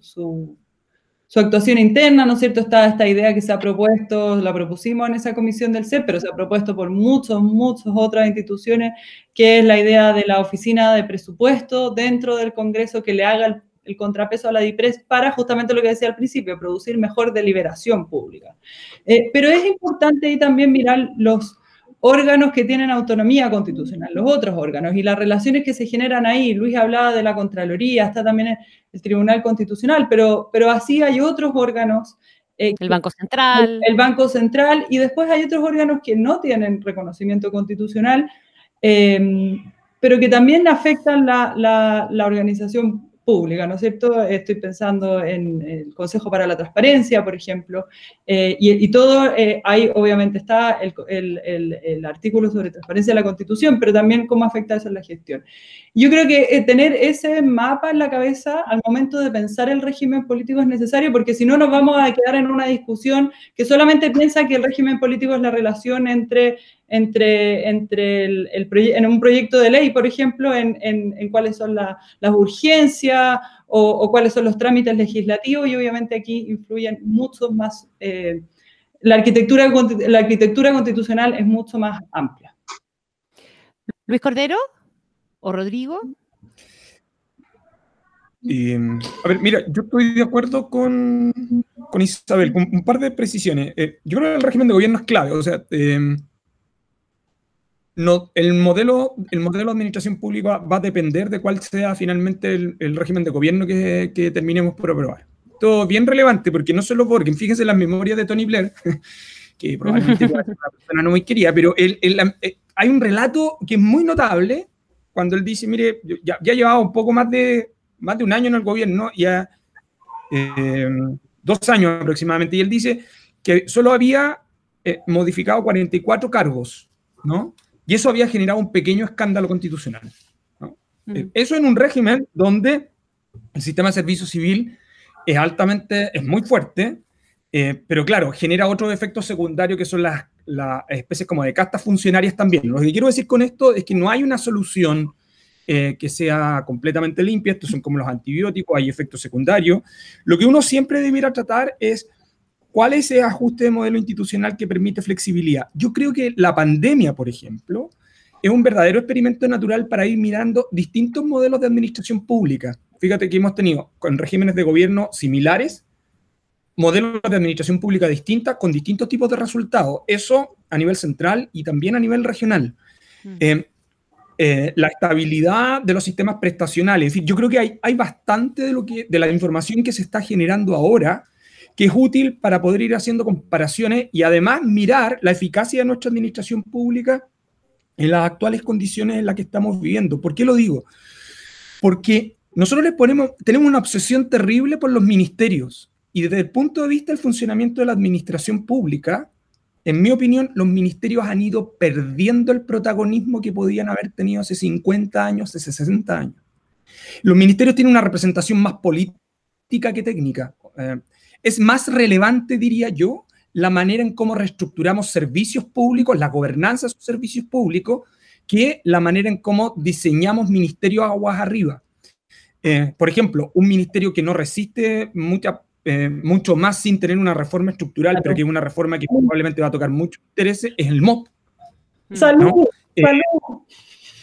su su actuación interna, ¿no es cierto? Está esta idea que se ha propuesto, la propusimos en esa comisión del CEP, pero se ha propuesto por muchas, muchas otras instituciones, que es la idea de la oficina de presupuesto dentro del Congreso que le haga el contrapeso a la DIPRES para justamente lo que decía al principio, producir mejor deliberación pública. Eh, pero es importante ahí también mirar los órganos que tienen autonomía constitucional, los otros órganos y las relaciones que se generan ahí. Luis hablaba de la Contraloría, está también el Tribunal Constitucional, pero, pero así hay otros órganos. Eh, el Banco Central. El, Banco Central y después hay otros órganos que no tienen reconocimiento constitucional, eh, pero que también afectan la, la, la organización pública, ¿no es cierto? Estoy pensando en el Consejo para la Transparencia, por ejemplo, eh, y, todo, eh, ahí obviamente está el, artículo sobre transparencia de la Constitución, pero también cómo afecta eso en la gestión. Yo creo que eh, tener ese mapa en la cabeza al momento de pensar el régimen político es necesario, porque si no nos vamos a quedar en una discusión que solamente piensa que el régimen político es la relación entre entre, entre el, en un proyecto de ley, por ejemplo, en, en, cuáles son las urgencias o, cuáles son los trámites legislativos y obviamente aquí influyen muchos más, eh, la, arquitectura, la arquitectura constitucional es mucho más amplia. Luis Cordero o Rodrigo. a ver, mira, yo estoy de acuerdo con, con Isabel, con un par de precisiones. Eh, yo creo que el régimen de gobierno es clave, o sea, eh, no, el, modelo, el modelo de administración pública va a depender de cuál sea finalmente el, régimen de gobierno que, que, terminemos por aprobar. Todo bien relevante, porque no solo porque, fíjense en las memorias de Tony Blair, que probablemente una persona no muy quería, pero el, eh, hay un relato que es muy notable cuando él dice, mire, ya, ya llevaba un poco más de, más de un año en el gobierno, ya eh, dos años aproximadamente, y él dice que solo había eh, modificado 44 cargos, ¿no? Y eso había generado un pequeño escándalo constitucional. Mm. Eh, eso en un régimen donde el sistema de servicio civil es altamente, es muy fuerte, eh, pero claro, genera otros efectos secundarios que son las, las, especies como de castas funcionarias también. Lo que quiero decir con esto es que no hay una solución eh, que sea completamente limpia, estos son como los antibióticos, hay efectos secundarios. Lo que uno siempre debiera tratar es ¿Cuál es ese ajuste de modelo institucional que permite flexibilidad? Yo creo que la pandemia, por ejemplo, es un verdadero experimento natural para ir mirando distintos modelos de administración pública. Fíjate que hemos tenido con regímenes de gobierno similares, modelos de administración pública distintas con distintos tipos de resultados. Eso a nivel central y también a nivel regional. Mm. Eh, eh, la estabilidad de los sistemas prestacionales. Yo creo que hay, hay bastante de, lo que, de la información que se está generando ahora que es útil para poder ir haciendo comparaciones y además mirar la eficacia de nuestra administración pública en las actuales condiciones en las que estamos viviendo. ¿Por qué lo digo? Porque nosotros les ponemos, tenemos una obsesión terrible por los ministerios y desde el punto de vista del funcionamiento de la administración pública, en mi opinión, los ministerios han ido perdiendo el protagonismo que podían haber tenido hace 50 años, hace 60 años. Los ministerios tienen una representación más política que técnica. Eh, es más relevante, diría yo, la manera en cómo reestructuramos servicios públicos, la gobernanza de esos servicios públicos, que la manera en cómo diseñamos ministerios aguas arriba. Eh, por ejemplo, un ministerio que no resiste mucha, eh, mucho más sin tener una reforma estructural, pero que es una reforma que probablemente va a tocar muchos intereses, es el MOP. Mm. Salud, eh, salud.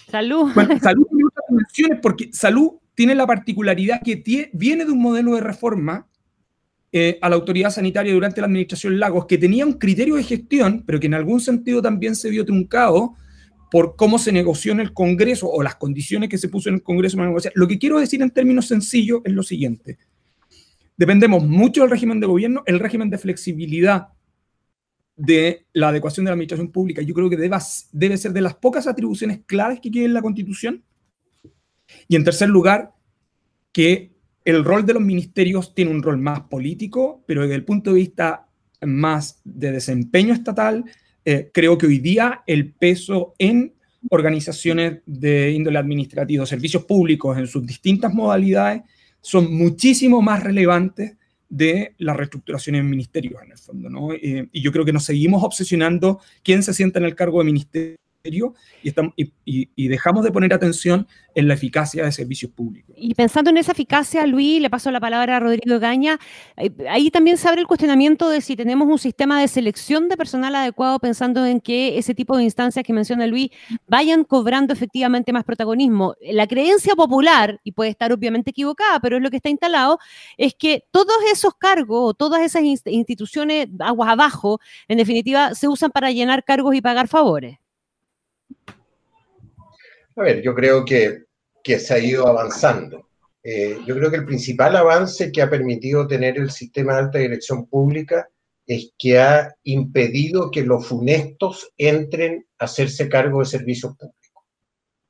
Salud. salud tiene otras dimensiones porque salud tiene la particularidad que viene de un modelo de reforma eh, a la autoridad sanitaria durante la administración Lagos, que tenía un criterio de gestión, pero que en algún sentido también se vio truncado por cómo se negoció en el Congreso o las condiciones que se puso en el Congreso para negociar. Lo que quiero decir en términos sencillos es lo siguiente. Dependemos mucho del régimen de gobierno, el régimen de flexibilidad de la adecuación de la administración pública, yo creo que debe, debe ser de las pocas atribuciones claves que quiere la Constitución. Y en tercer lugar, que el rol de los ministerios tiene un rol más político, pero desde el punto de vista más de desempeño estatal, eh, creo que hoy día el peso en organizaciones de índole administrativo, servicios públicos en sus distintas modalidades, son muchísimo más relevantes de la reestructuración en ministerios, en el fondo. ¿no? Eh, y yo creo que nos seguimos obsesionando quién se sienta en el cargo de ministerio y, dejamos de poner atención en la eficacia de servicios públicos. Y pensando en esa eficacia, Luis, le paso la palabra a Rodrigo Gaña, eh, ahí también se abre el cuestionamiento de si tenemos un sistema de selección de personal adecuado pensando en que ese tipo de instancias que menciona Luis vayan cobrando efectivamente más protagonismo. La creencia popular, y puede estar obviamente equivocada, pero es lo que está instalado, es que todos esos cargos o todas esas instituciones aguas abajo, en definitiva, se usan para llenar cargos y pagar favores. A ver, yo creo que, se ha ido avanzando. Eh, yo creo que el principal avance que ha permitido tener el sistema de alta dirección pública es que ha impedido que los funestos entren a hacerse cargo de servicios públicos.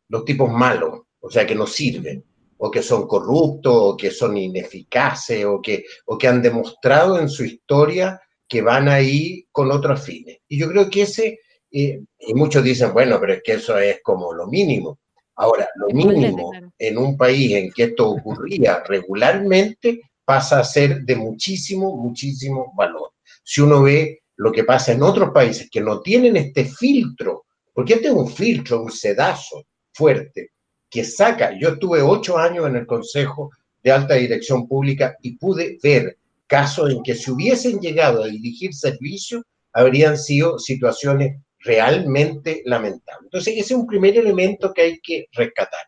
Los tipos malos, o sea, que no sirven, o que son corruptos, o que son ineficaces, o que, o que han demostrado en su historia que van ahí con otros fines. Y yo creo que ese y, muchos dicen, bueno, pero es que eso es como lo mínimo. Ahora, lo mínimo en un país en que esto ocurría regularmente pasa a ser de muchísimo, muchísimo valor. Si uno ve lo que pasa en otros países que no tienen este filtro, porque este es un filtro, un sedazo fuerte, que saca, yo estuve ocho años en el Consejo de Alta Dirección Pública y pude ver casos en que si hubiesen llegado a dirigir servicios, habrían sido situaciones realmente lamentable. Entonces, ese es un primer elemento que hay que rescatar.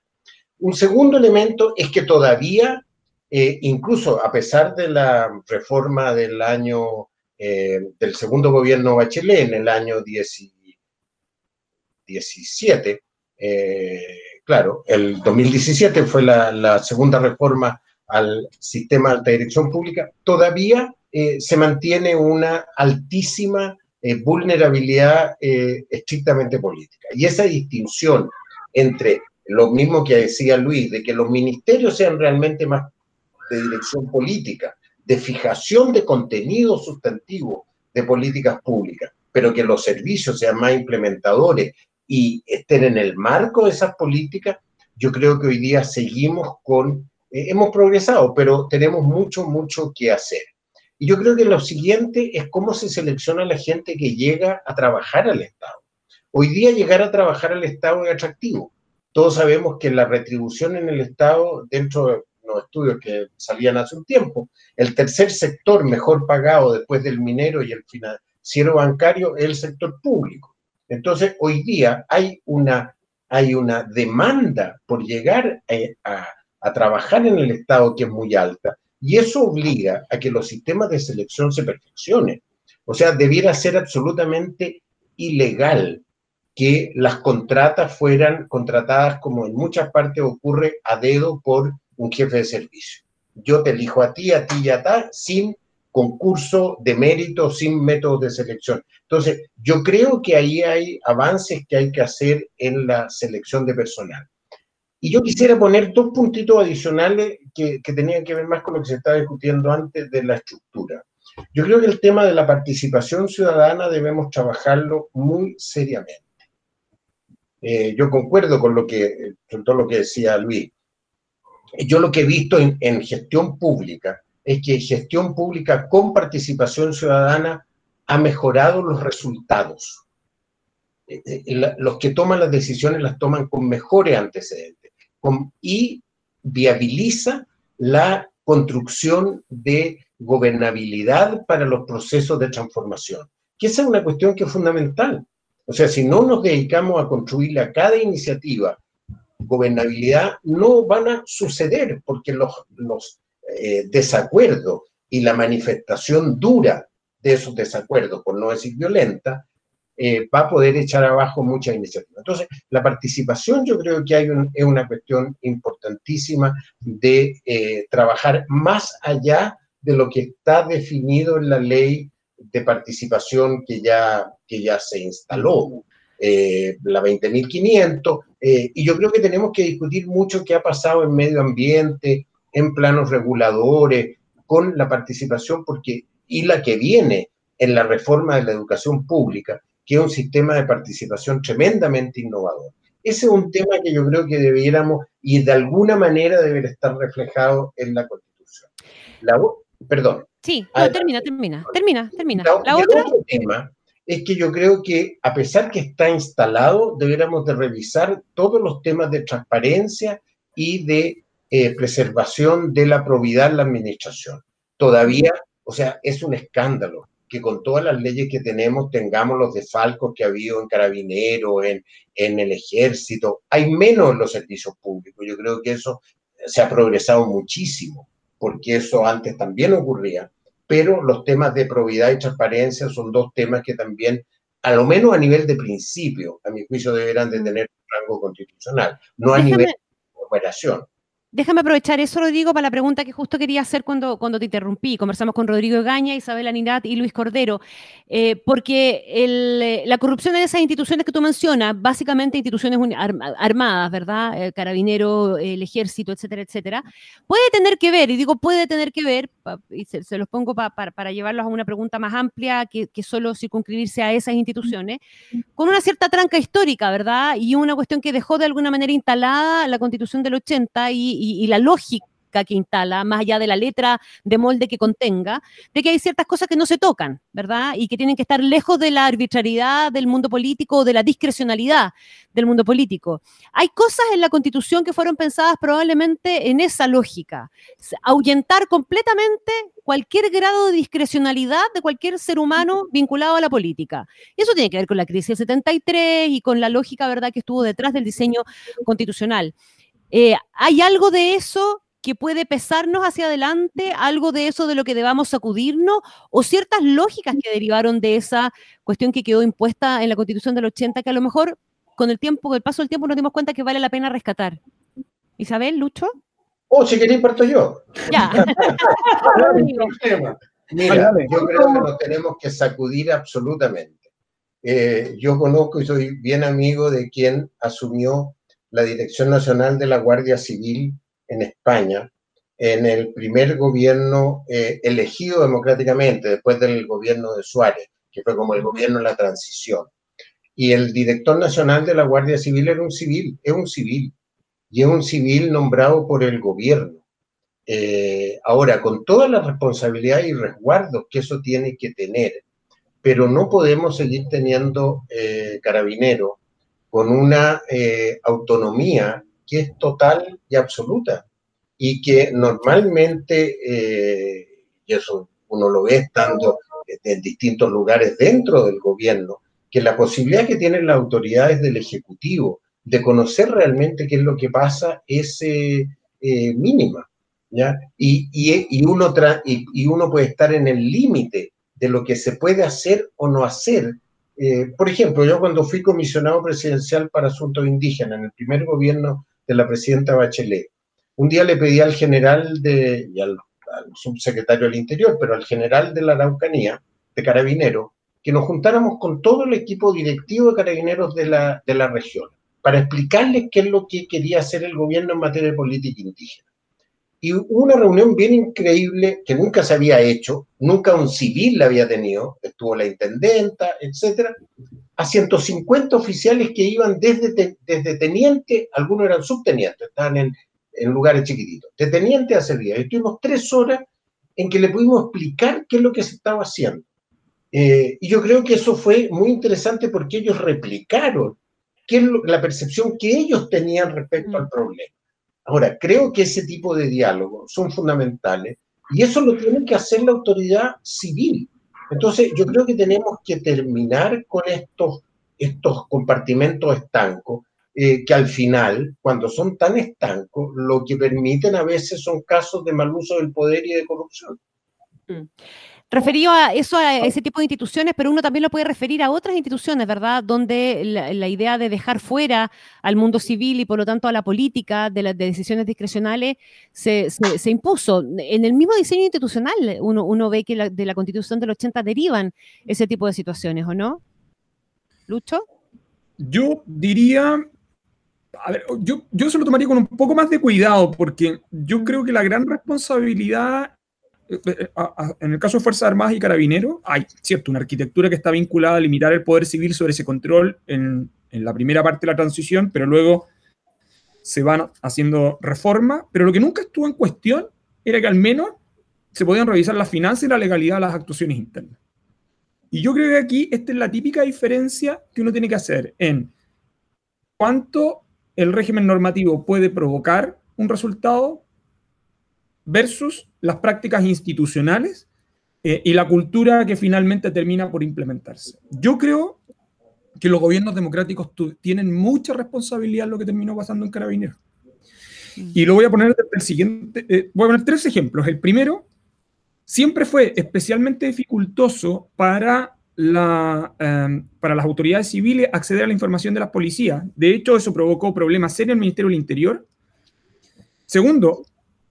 Un segundo elemento es que todavía, eh, incluso a pesar de la reforma del año, eh, del segundo gobierno Bachelet en el año 17, eh, claro, el 2017 fue la, la, segunda reforma al sistema de alta dirección pública, todavía se mantiene una altísima eh, vulnerabilidad eh, estrictamente política. Y esa distinción entre lo mismo que decía Luis, de que los ministerios sean realmente más de dirección política, de fijación de contenido sustantivo de políticas públicas, pero que los servicios sean más implementadores y estén en el marco de esas políticas, yo creo que hoy día seguimos con, eh, hemos progresado, pero tenemos mucho, mucho que hacer. Y yo creo que lo siguiente es cómo se selecciona la gente que llega a trabajar al Estado. Hoy día llegar a trabajar al Estado es atractivo. Todos sabemos que la retribución en el Estado, dentro de los estudios que salían hace un tiempo, el tercer sector mejor pagado después del minero y el financiero bancario es el sector público. Entonces, hoy día hay una, hay una demanda por llegar a, a trabajar en el Estado que es muy alta y eso obliga a que los sistemas de selección se perfeccionen. O sea, debiera ser absolutamente ilegal que las contratas fueran contratadas como en muchas partes ocurre a dedo por un jefe de servicio. Yo te elijo a ti, a ti y a ti, sin concurso de mérito, sin métodos de selección. Entonces, yo creo que ahí hay avances que hay que hacer en la selección de personal. Y yo quisiera poner dos puntitos adicionales que, tenían que ver más con lo que se estaba discutiendo antes de la estructura. Yo creo que el tema de la participación ciudadana debemos trabajarlo muy seriamente. Eh, yo concuerdo con, lo que, con todo lo que decía Luis. Yo lo que he visto en, en gestión pública es que gestión pública con participación ciudadana ha mejorado los resultados. Eh, eh, los que toman las decisiones las toman con mejores antecedentes y viabiliza la construcción de gobernabilidad para los procesos de transformación. Esa es una cuestión que es fundamental. O sea, si no nos dedicamos a construirle a cada iniciativa gobernabilidad, no van a suceder porque los, los eh, desacuerdos y la manifestación dura de esos desacuerdos, por no decir violenta, eh, va a poder echar abajo muchas iniciativas. Entonces, la participación yo creo que hay es una cuestión importantísima de eh, trabajar más allá de lo que está definido en la ley de participación que ya, que ya se instaló, eh, la 20.500, y yo creo que tenemos que discutir mucho qué ha pasado en medio ambiente, en planos reguladores, con la participación, porque, y la que viene en la reforma de la educación pública, que es un sistema de participación tremendamente innovador. Ese es un tema que yo creo que debiéramos y de alguna manera debería estar reflejado en la Constitución. La, perdón. Sí, termina, termina, termina, termina. La, el otro tema es que yo creo que a pesar que está instalado, deberíamos de revisar todos los temas de transparencia y de eh, preservación de la probidad en la administración. Todavía, o sea, es un escándalo que con todas las leyes que tenemos tengamos los desfalcos que ha habido en carabineros, en, en el ejército. Hay menos en los servicios públicos. Yo creo que eso se ha progresado muchísimo, porque eso antes también ocurría. Pero los temas de probidad y transparencia son dos temas que también, a lo menos a nivel de principio, a mi juicio, deberán de tener un rango constitucional, no a nivel de operación. Déjame aprovechar eso, Rodrigo, para la pregunta que justo quería hacer cuando, cuando te interrumpí. Conversamos con Rodrigo Gaña, Isabel Aninat y Luis Cordero, eh, porque el, la corrupción en esas instituciones que tú mencionas, básicamente instituciones armadas, ¿verdad? El carabinero, el ejército, etcétera, etcétera, puede tener que ver, y digo puede tener que ver, y se, los pongo para llevarlos a una pregunta más amplia que, que solo circunscribirse a esas instituciones, con una cierta tranca histórica, ¿verdad? Y una cuestión que dejó de alguna manera instalada la constitución del 80 y y, la lógica que instala, más allá de la letra de molde que contenga, de que hay ciertas cosas que no se tocan, ¿verdad? Y que tienen que estar lejos de la arbitrariedad del mundo político o de la discrecionalidad del mundo político. Hay cosas en la Constitución que fueron pensadas probablemente en esa lógica, ahuyentar completamente cualquier grado de discrecionalidad de cualquier ser humano vinculado a la política. Y eso tiene que ver con la crisis del 73 y con la lógica, ¿verdad?, que estuvo detrás del diseño constitucional. Eh, ¿Hay algo de eso que puede pesarnos hacia adelante, algo de eso de lo que debamos sacudirnos, o ciertas lógicas que derivaron de esa cuestión que quedó impuesta en la Constitución del 80, que a lo mejor con el tiempo, con el paso del tiempo nos dimos cuenta que vale la pena rescatar. Isabel, Lucho. Oh, si queréis parto yo. Ya. Mira, yo creo que nos tenemos que sacudir absolutamente. Eh, yo conozco y soy bien amigo de quien asumió la Dirección Nacional de la Guardia Civil en España en el primer gobierno eh, elegido democráticamente después del gobierno de Suárez, que fue como el gobierno de la transición. Y el director nacional de la Guardia Civil era un civil, es un civil, y es un civil nombrado por el gobierno. Eh, ahora, con toda la responsabilidad y resguardos que eso tiene que tener, pero no podemos seguir teniendo eh, carabineros con una eh, autonomía que es total y absoluta y que normalmente, eh, y eso uno lo ve estando en distintos lugares dentro del gobierno, que la posibilidad que tienen las autoridades del Ejecutivo de conocer realmente qué es lo que pasa es eh, mínima. ¿ya? Y, y, uno y, uno puede estar en el límite de lo que se puede hacer o no hacer eh, por ejemplo, yo cuando fui comisionado presidencial para asuntos indígenas en el primer gobierno de la presidenta Bachelet, un día le pedí al general de, y al, subsecretario del Interior, pero al general de la Araucanía, de Carabineros, que nos juntáramos con todo el equipo directivo de Carabineros de la, de la región, para explicarles qué es lo que quería hacer el gobierno en materia de política indígena. Y hubo una reunión bien increíble que nunca se había hecho, nunca un civil la había tenido, estuvo la intendenta, etcétera, a 150 oficiales que iban desde, desde teniente, algunos eran subtenientes, estaban en, en lugares chiquititos, de teniente a servir. Estuvimos tres horas en que le pudimos explicar qué es lo que se estaba haciendo. Eh, y yo creo que eso fue muy interesante porque ellos replicaron qué es la percepción que ellos tenían respecto al problema. Ahora, creo que ese tipo de diálogos son fundamentales y eso lo tiene que hacer la autoridad civil. Entonces, yo creo que tenemos que terminar con estos, estos compartimentos estancos, eh, que al final, cuando son tan estancos, lo que permiten a veces son casos de mal uso del poder y de corrupción. Mm referido a eso, a ese tipo de instituciones, pero uno también lo puede referir a otras instituciones, ¿verdad? Donde la, idea de dejar fuera al mundo civil y por lo tanto a la política de las decisiones discrecionales se, impuso. En el mismo diseño institucional uno, uno ve que de la constitución del 80 derivan ese tipo de situaciones, ¿o no? Lucho. Yo diría a ver, yo, yo se lo tomaría con un poco más de cuidado, porque yo creo que la gran responsabilidad en el caso de Fuerzas Armadas y Carabineros, hay, cierto, una arquitectura que está vinculada a limitar el poder civil sobre ese control en, la primera parte de la transición, pero luego se van haciendo reformas, pero lo que nunca estuvo en cuestión era que al menos se podían revisar las finanzas y la legalidad de las actuaciones internas. Y yo creo que aquí esta es la típica diferencia que uno tiene que hacer en cuánto el régimen normativo puede provocar un resultado versus las prácticas institucionales eh, y la cultura que finalmente termina por implementarse. Yo creo que los gobiernos democráticos tienen mucha responsabilidad en lo que terminó pasando en Carabineros. Mm. Y lo voy a poner el siguiente, eh, voy a poner tres ejemplos. El primero, siempre fue especialmente dificultoso para, la, em, para las autoridades civiles acceder a la información de las policías. De hecho, eso provocó problemas serios en el Ministerio del Interior. Segundo,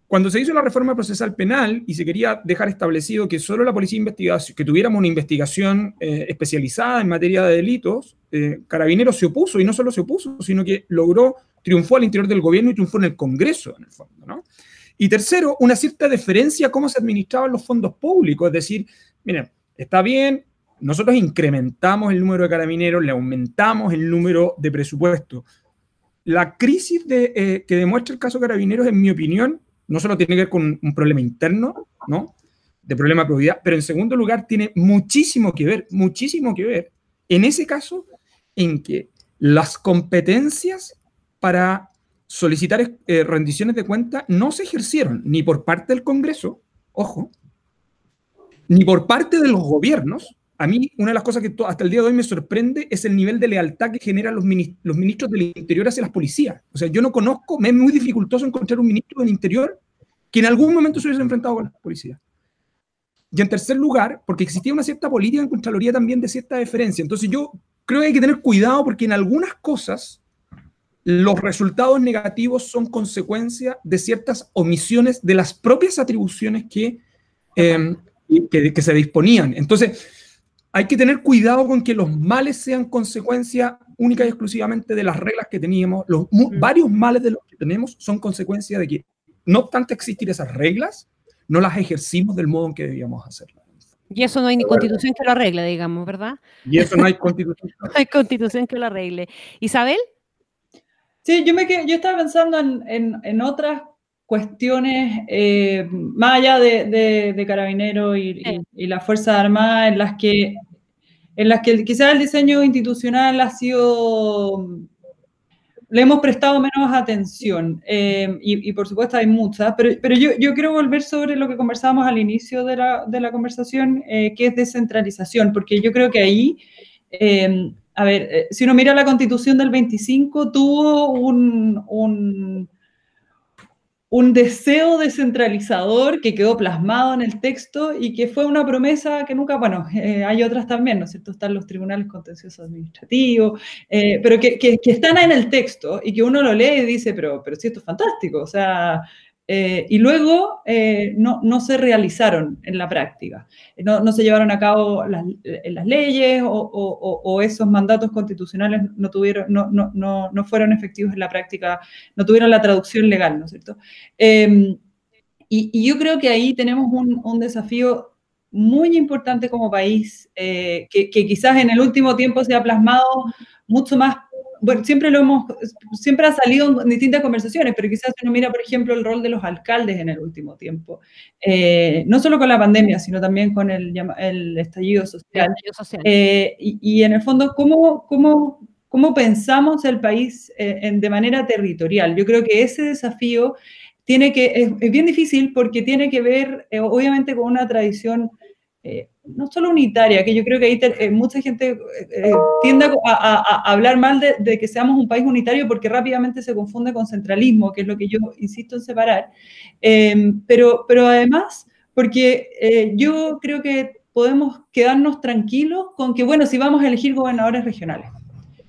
cuando se hizo la reforma procesal penal y se quería dejar establecido que solo la policía investigación, que tuviéramos una investigación eh, especializada en materia de delitos, eh, Carabineros se opuso y no solo se opuso, sino que logró, triunfó al interior del gobierno y triunfó en el Congreso, en el fondo, ¿no? Y tercero, una cierta deferencia a cómo se administraban los fondos públicos, es decir, miren, está bien, nosotros incrementamos el número de carabineros, le aumentamos el número de presupuesto. La crisis de, eh, que demuestra el caso Carabineros, en mi opinión, no solo tiene que ver con un problema interno, ¿no? De problema de probidad, pero en segundo lugar tiene muchísimo que ver, muchísimo que ver, en ese caso, en que las competencias para solicitar eh, rendiciones de cuenta no se ejercieron ni por parte del Congreso, ojo, ni por parte de los gobiernos. A mí, una de las cosas que hasta el día de hoy me sorprende es el nivel de lealtad que generan los, los ministros del Interior hacia las policías. O sea, yo no conozco, me es muy dificultoso encontrar un ministro del Interior que en algún momento se hubiese enfrentado con la policía. Y en tercer lugar, porque existía una cierta política en Contraloría también de cierta deferencia. Entonces yo creo que hay que tener cuidado porque en algunas cosas los resultados negativos son consecuencia de ciertas omisiones de las propias atribuciones que, em, que, se disponían. Entonces, hay que tener cuidado con que los males sean consecuencia única y exclusivamente de las reglas que teníamos. Los mm. varios males de los que tenemos son consecuencia de que no obstante existir esas reglas, no las ejercimos del modo en que debíamos hacerlas. Y eso no hay ni constitución que lo arregle, digamos, ¿verdad? Y eso no hay constitución. no hay constitución que lo arregle. Isabel. Sí, yo, me yo estaba pensando en, otras cuestiones, eh, más allá de, de, Carabineros y, y, la Fuerza Armada, en las que, en las que quizás el diseño institucional ha sido le hemos prestado menos atención eh, y, por supuesto hay muchas, pero, pero yo, yo, quiero volver sobre lo que conversábamos al inicio de la, de la conversación, eh, que es descentralización, porque yo creo que ahí, eh, a ver, si uno mira la constitución del 25, tuvo un, un un deseo descentralizador que quedó plasmado en el texto y que fue una promesa que nunca, bueno, eh, hay otras también, ¿no es cierto? Están los tribunales contenciosos administrativos, eh, pero que, que, que, están en el texto y que uno lo lee y dice, pero, pero sí, esto es fantástico, o sea, eh, y luego eh, no, no, se realizaron en la práctica, no, no se llevaron a cabo las, las leyes o, o, o, esos mandatos constitucionales no, tuvieron, no, no, fueron efectivos en la práctica, no tuvieron la traducción legal, ¿no es cierto? Em, y, y, yo creo que ahí tenemos un, un desafío muy importante como país, eh, que, que quizás en el último tiempo se ha plasmado mucho más bueno, siempre lo hemos, siempre ha salido en distintas conversaciones, pero quizás uno mira, por ejemplo, el rol de los alcaldes en el último tiempo, eh, no solo con la pandemia, sino también con el, el estallido social. Eh, y, en el fondo, ¿cómo, cómo, cómo pensamos el país eh, en, de manera territorial? Yo creo que ese desafío tiene que, es, es bien difícil porque tiene que ver, obviamente, con una tradición no solo unitaria, que yo creo que ahí eh, mucha gente eh, eh, tiende a, hablar mal de, que seamos un país unitario porque rápidamente se confunde con centralismo, que es lo que yo insisto en separar, em, pero, pero además porque yo creo que podemos quedarnos tranquilos con que, bueno, si vamos a elegir gobernadores regionales,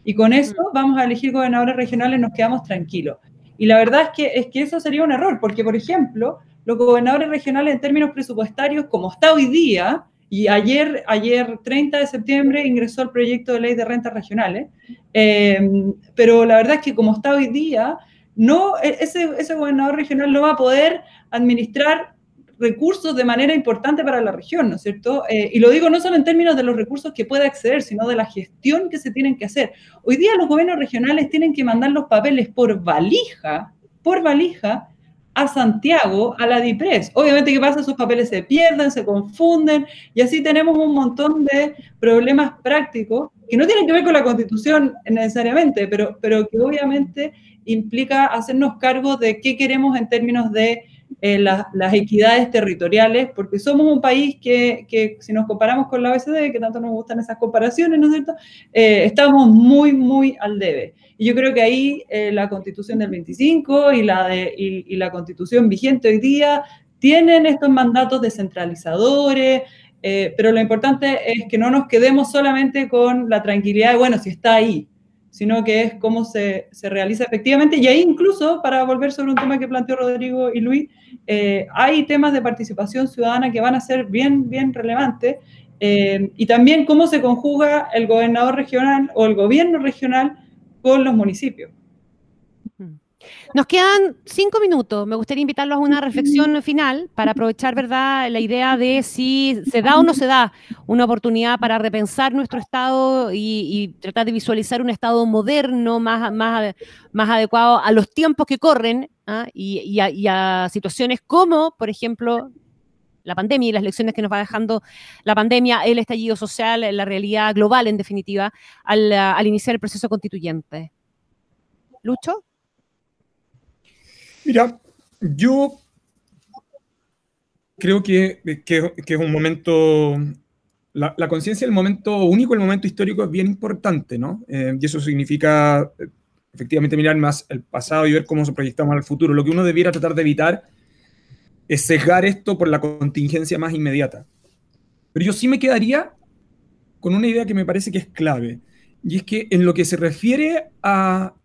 y con eso mm. vamos a elegir gobernadores regionales, nos quedamos tranquilos. Y la verdad es que, es que eso sería un error, porque, por ejemplo, los gobernadores regionales en términos presupuestarios, como está hoy día, y ayer, ayer 30 de septiembre, ingresó el proyecto de ley de rentas regionales. Em, pero la verdad es que como está hoy día, no, e, ese, ese gobernador regional no va a poder administrar recursos de manera importante para la región, ¿no es cierto? Eh, y lo digo no solo en términos de los recursos que puede acceder, sino de la gestión que se tienen que hacer. Hoy día los gobiernos regionales tienen que mandar los papeles por valija, por valija, a Santiago, a la DIPRES. Obviamente, ¿qué pasa? Sus papeles se pierden, se confunden, y así tenemos un montón de problemas prácticos que no tienen que ver con la constitución necesariamente, pero, pero que obviamente implica hacernos cargo de qué queremos en términos de eh, las equidades territoriales, porque somos un país que, que, si nos comparamos con la OECD, que tanto nos gustan esas comparaciones, ¿no es cierto?, eh, estamos muy, muy al debe. Y yo creo que ahí eh, la constitución del 25 y la, de, y, y la constitución vigente hoy día tienen estos mandatos descentralizadores, eh, pero lo importante es que no nos quedemos solamente con la tranquilidad de, bueno, si está ahí, sino que es cómo se, se realiza efectivamente. Y ahí incluso, para volver sobre un tema que planteó Rodrigo y Luis, eh, hay temas de participación ciudadana que van a ser bien, bien relevantes. Eh, y también cómo se conjuga el gobernador regional o el gobierno regional con los municipios. Nos quedan cinco minutos. Me gustaría invitarlos a una reflexión final para aprovechar, ¿verdad?, la idea de si se da o no se da una oportunidad para repensar nuestro Estado y, tratar de visualizar un Estado moderno, más, más, más adecuado a los tiempos que corren ¿ah? y, a, situaciones como, por ejemplo, la pandemia y las lecciones que nos va dejando la pandemia, el estallido social, la realidad global, en definitiva, al, al iniciar el proceso constituyente. Lucho. Mira, yo creo que, es un momento, la, conciencia del momento único, el momento histórico es bien importante, ¿no? Eh, y eso significa eh, efectivamente mirar más el pasado y ver cómo se proyectamos al futuro. Lo que uno debiera tratar de evitar es sesgar esto por la contingencia más inmediata. Pero yo sí me quedaría con una idea que me parece que es clave, y es que en lo que se refiere a,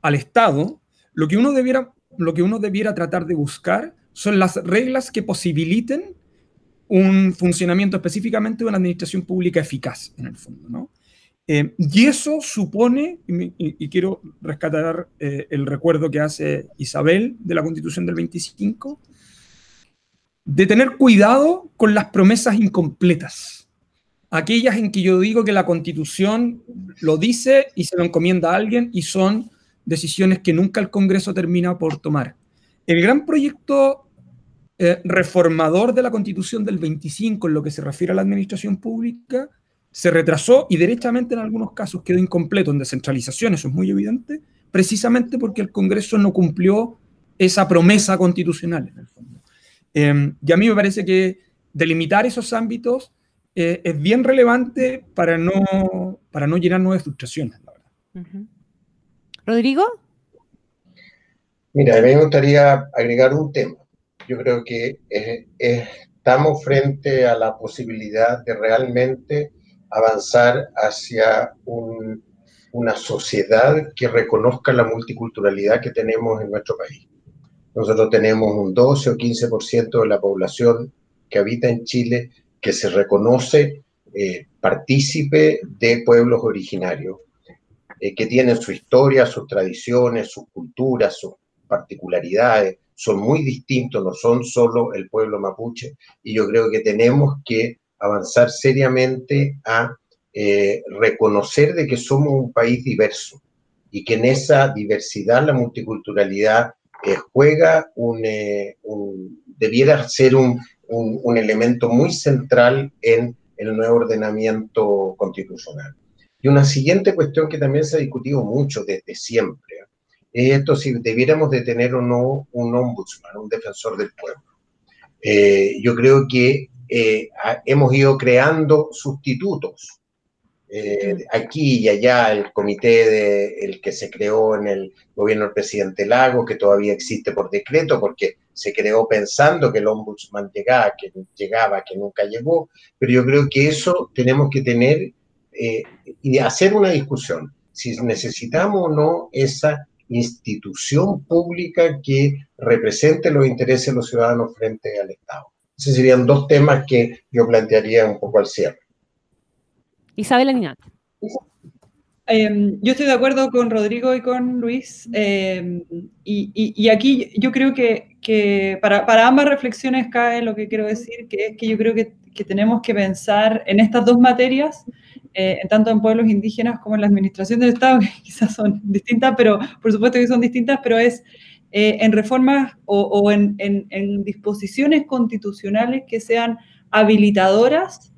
al Estado, lo que uno debiera lo que uno debiera tratar de buscar son las reglas que posibiliten un funcionamiento específicamente de una administración pública eficaz, en el fondo, ¿no? Eh, y eso supone, y, quiero rescatar eh, el recuerdo que hace Isabel de la Constitución del 25, de tener cuidado con las promesas incompletas, aquellas en que yo digo que la Constitución lo dice y se lo encomienda a alguien y son decisiones que nunca el Congreso termina por tomar. El gran proyecto eh, reformador de la Constitución del 25 en lo que se refiere a la administración pública se retrasó y derechamente en algunos casos quedó incompleto en descentralización, eso es muy evidente, precisamente porque el Congreso no cumplió esa promesa constitucional en el fondo. Em, y a mí me parece que delimitar esos ámbitos eh, es bien relevante para no, para no llenarnos de frustraciones, la verdad. Rodrigo. Mira, a mí me gustaría agregar un tema. Yo creo que estamos frente a la posibilidad de realmente avanzar hacia una sociedad que reconozca la multiculturalidad que tenemos en nuestro país. Nosotros tenemos un 12 o 15% de la población que habita en Chile que se reconoce eh, partícipe de pueblos originarios eh, que tienen su historia, sus tradiciones, sus culturas, sus particularidades, son muy distintos, no son solo el pueblo mapuche, y yo creo que tenemos que avanzar seriamente a eh, reconocer de que somos un país diverso y que en esa diversidad, la multiculturalidad eh, juega un, debiera ser un, un elemento muy central en el nuevo ordenamiento constitucional. Y una siguiente cuestión que también se ha discutido mucho desde siempre es esto si debiéramos de tener o no un ombudsman, un defensor del pueblo. Eh, yo creo que eh, hemos ido creando sustitutos. Eh, aquí y allá el comité de, el que se creó en el gobierno del presidente Lago, que todavía existe por decreto, porque se creó pensando que el ombudsman llegaba, que llegaba, que nunca llegó, pero yo creo que eso tenemos que tener eh, y hacer una discusión si necesitamos o no esa institución pública que represente los intereses de los ciudadanos frente al Estado. Esos serían dos temas que yo plantearía un poco al cierre. Isabel Aninat. Em, yo estoy de acuerdo con Rodrigo y con Luis, em, y, aquí yo creo que, que para, para, ambas reflexiones cae lo que quiero decir, que es que yo creo que, que tenemos que pensar en estas dos materias eh, tanto en pueblos indígenas como en la administración del Estado, que quizás son distintas, pero por supuesto que son distintas, pero es eh, en reformas o, en, disposiciones constitucionales que sean habilitadoras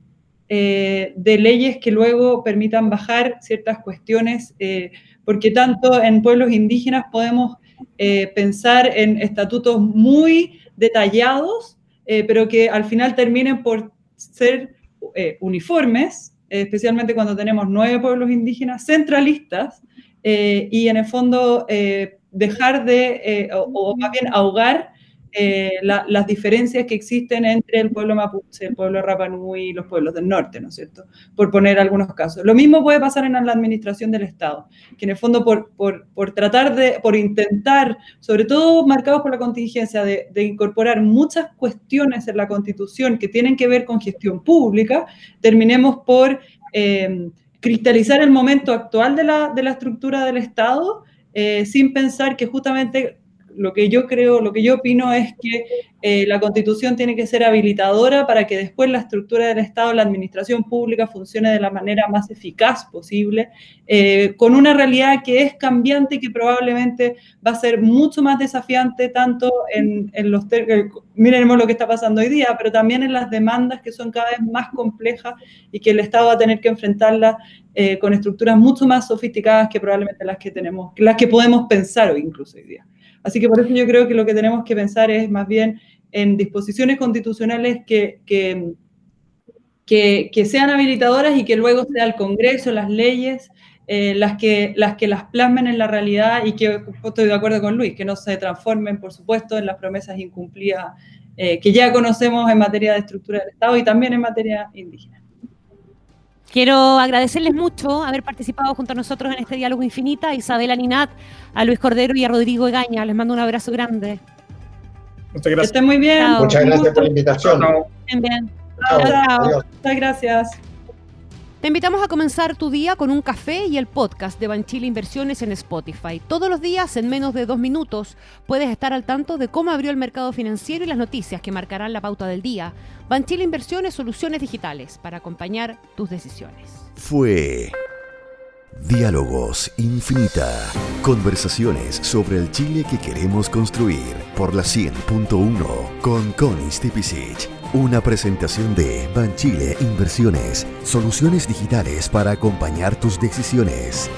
eh, de leyes que luego permitan bajar ciertas cuestiones, eh, porque tanto en pueblos indígenas podemos pensar en estatutos muy detallados, pero que al final terminen por ser uniformes, especialmente cuando tenemos nueve pueblos indígenas centralistas, y en el fondo dejar de, eh, o, más bien ahogar eh, las diferencias que existen entre el pueblo mapuche, el pueblo rapanui y los pueblos del norte, ¿no es cierto? Por poner algunos casos. Lo mismo puede pasar en la administración del Estado, que en el fondo por, por, por tratar de, por intentar, sobre todo marcados por la contingencia, de, incorporar muchas cuestiones en la Constitución que tienen que ver con gestión pública, terminemos por eh, cristalizar el momento actual de la, de la estructura del Estado eh, sin pensar que justamente lo que yo creo, lo que yo opino es que eh, la constitución tiene que ser habilitadora para que después la estructura del Estado, la administración pública funcione de la manera más eficaz posible, eh, con una realidad que es cambiante y que probablemente va a ser mucho más desafiante tanto en, en los, miremos lo que está pasando hoy día, pero también en las demandas que son cada vez más complejas y que el Estado va a tener que enfrentarlas eh, con estructuras mucho más sofisticadas que probablemente las que tenemos, las que podemos pensar hoy incluso hoy día. Así que por eso yo creo que lo que tenemos que pensar es más bien en disposiciones constitucionales que, que, que, sean habilitadoras y que luego sea el Congreso, las leyes, eh, las, que, las que las plasmen en la realidad y que estoy de acuerdo con Luis, que no se transformen, por supuesto, en las promesas incumplidas eh, que ya conocemos en materia de estructura del Estado y también en materia indígena. Quiero agradecerles mucho haber participado junto a nosotros en este diálogo infinita, a Isabela Ninat, a Luis Cordero y a Rodrigo Egaña. Les mando un abrazo grande. Muchas gracias. Que estén muy bien. Muchas gracias por la invitación. Bien, bien. Muchas gracias. Te invitamos a comenzar tu día con un café y el podcast de Banchile Inversiones en Spotify. Todos los días, en menos de dos minutos, puedes estar al tanto de cómo abrió el mercado financiero y las noticias que marcarán la pauta del día. Banchile Inversiones, soluciones digitales para acompañar tus decisiones. Fue Diálogos Infinita. Conversaciones sobre el Chile que queremos construir por la 100.1 con Connie Stipicic. Una presentación de Banchile Inversiones, soluciones digitales para acompañar tus decisiones.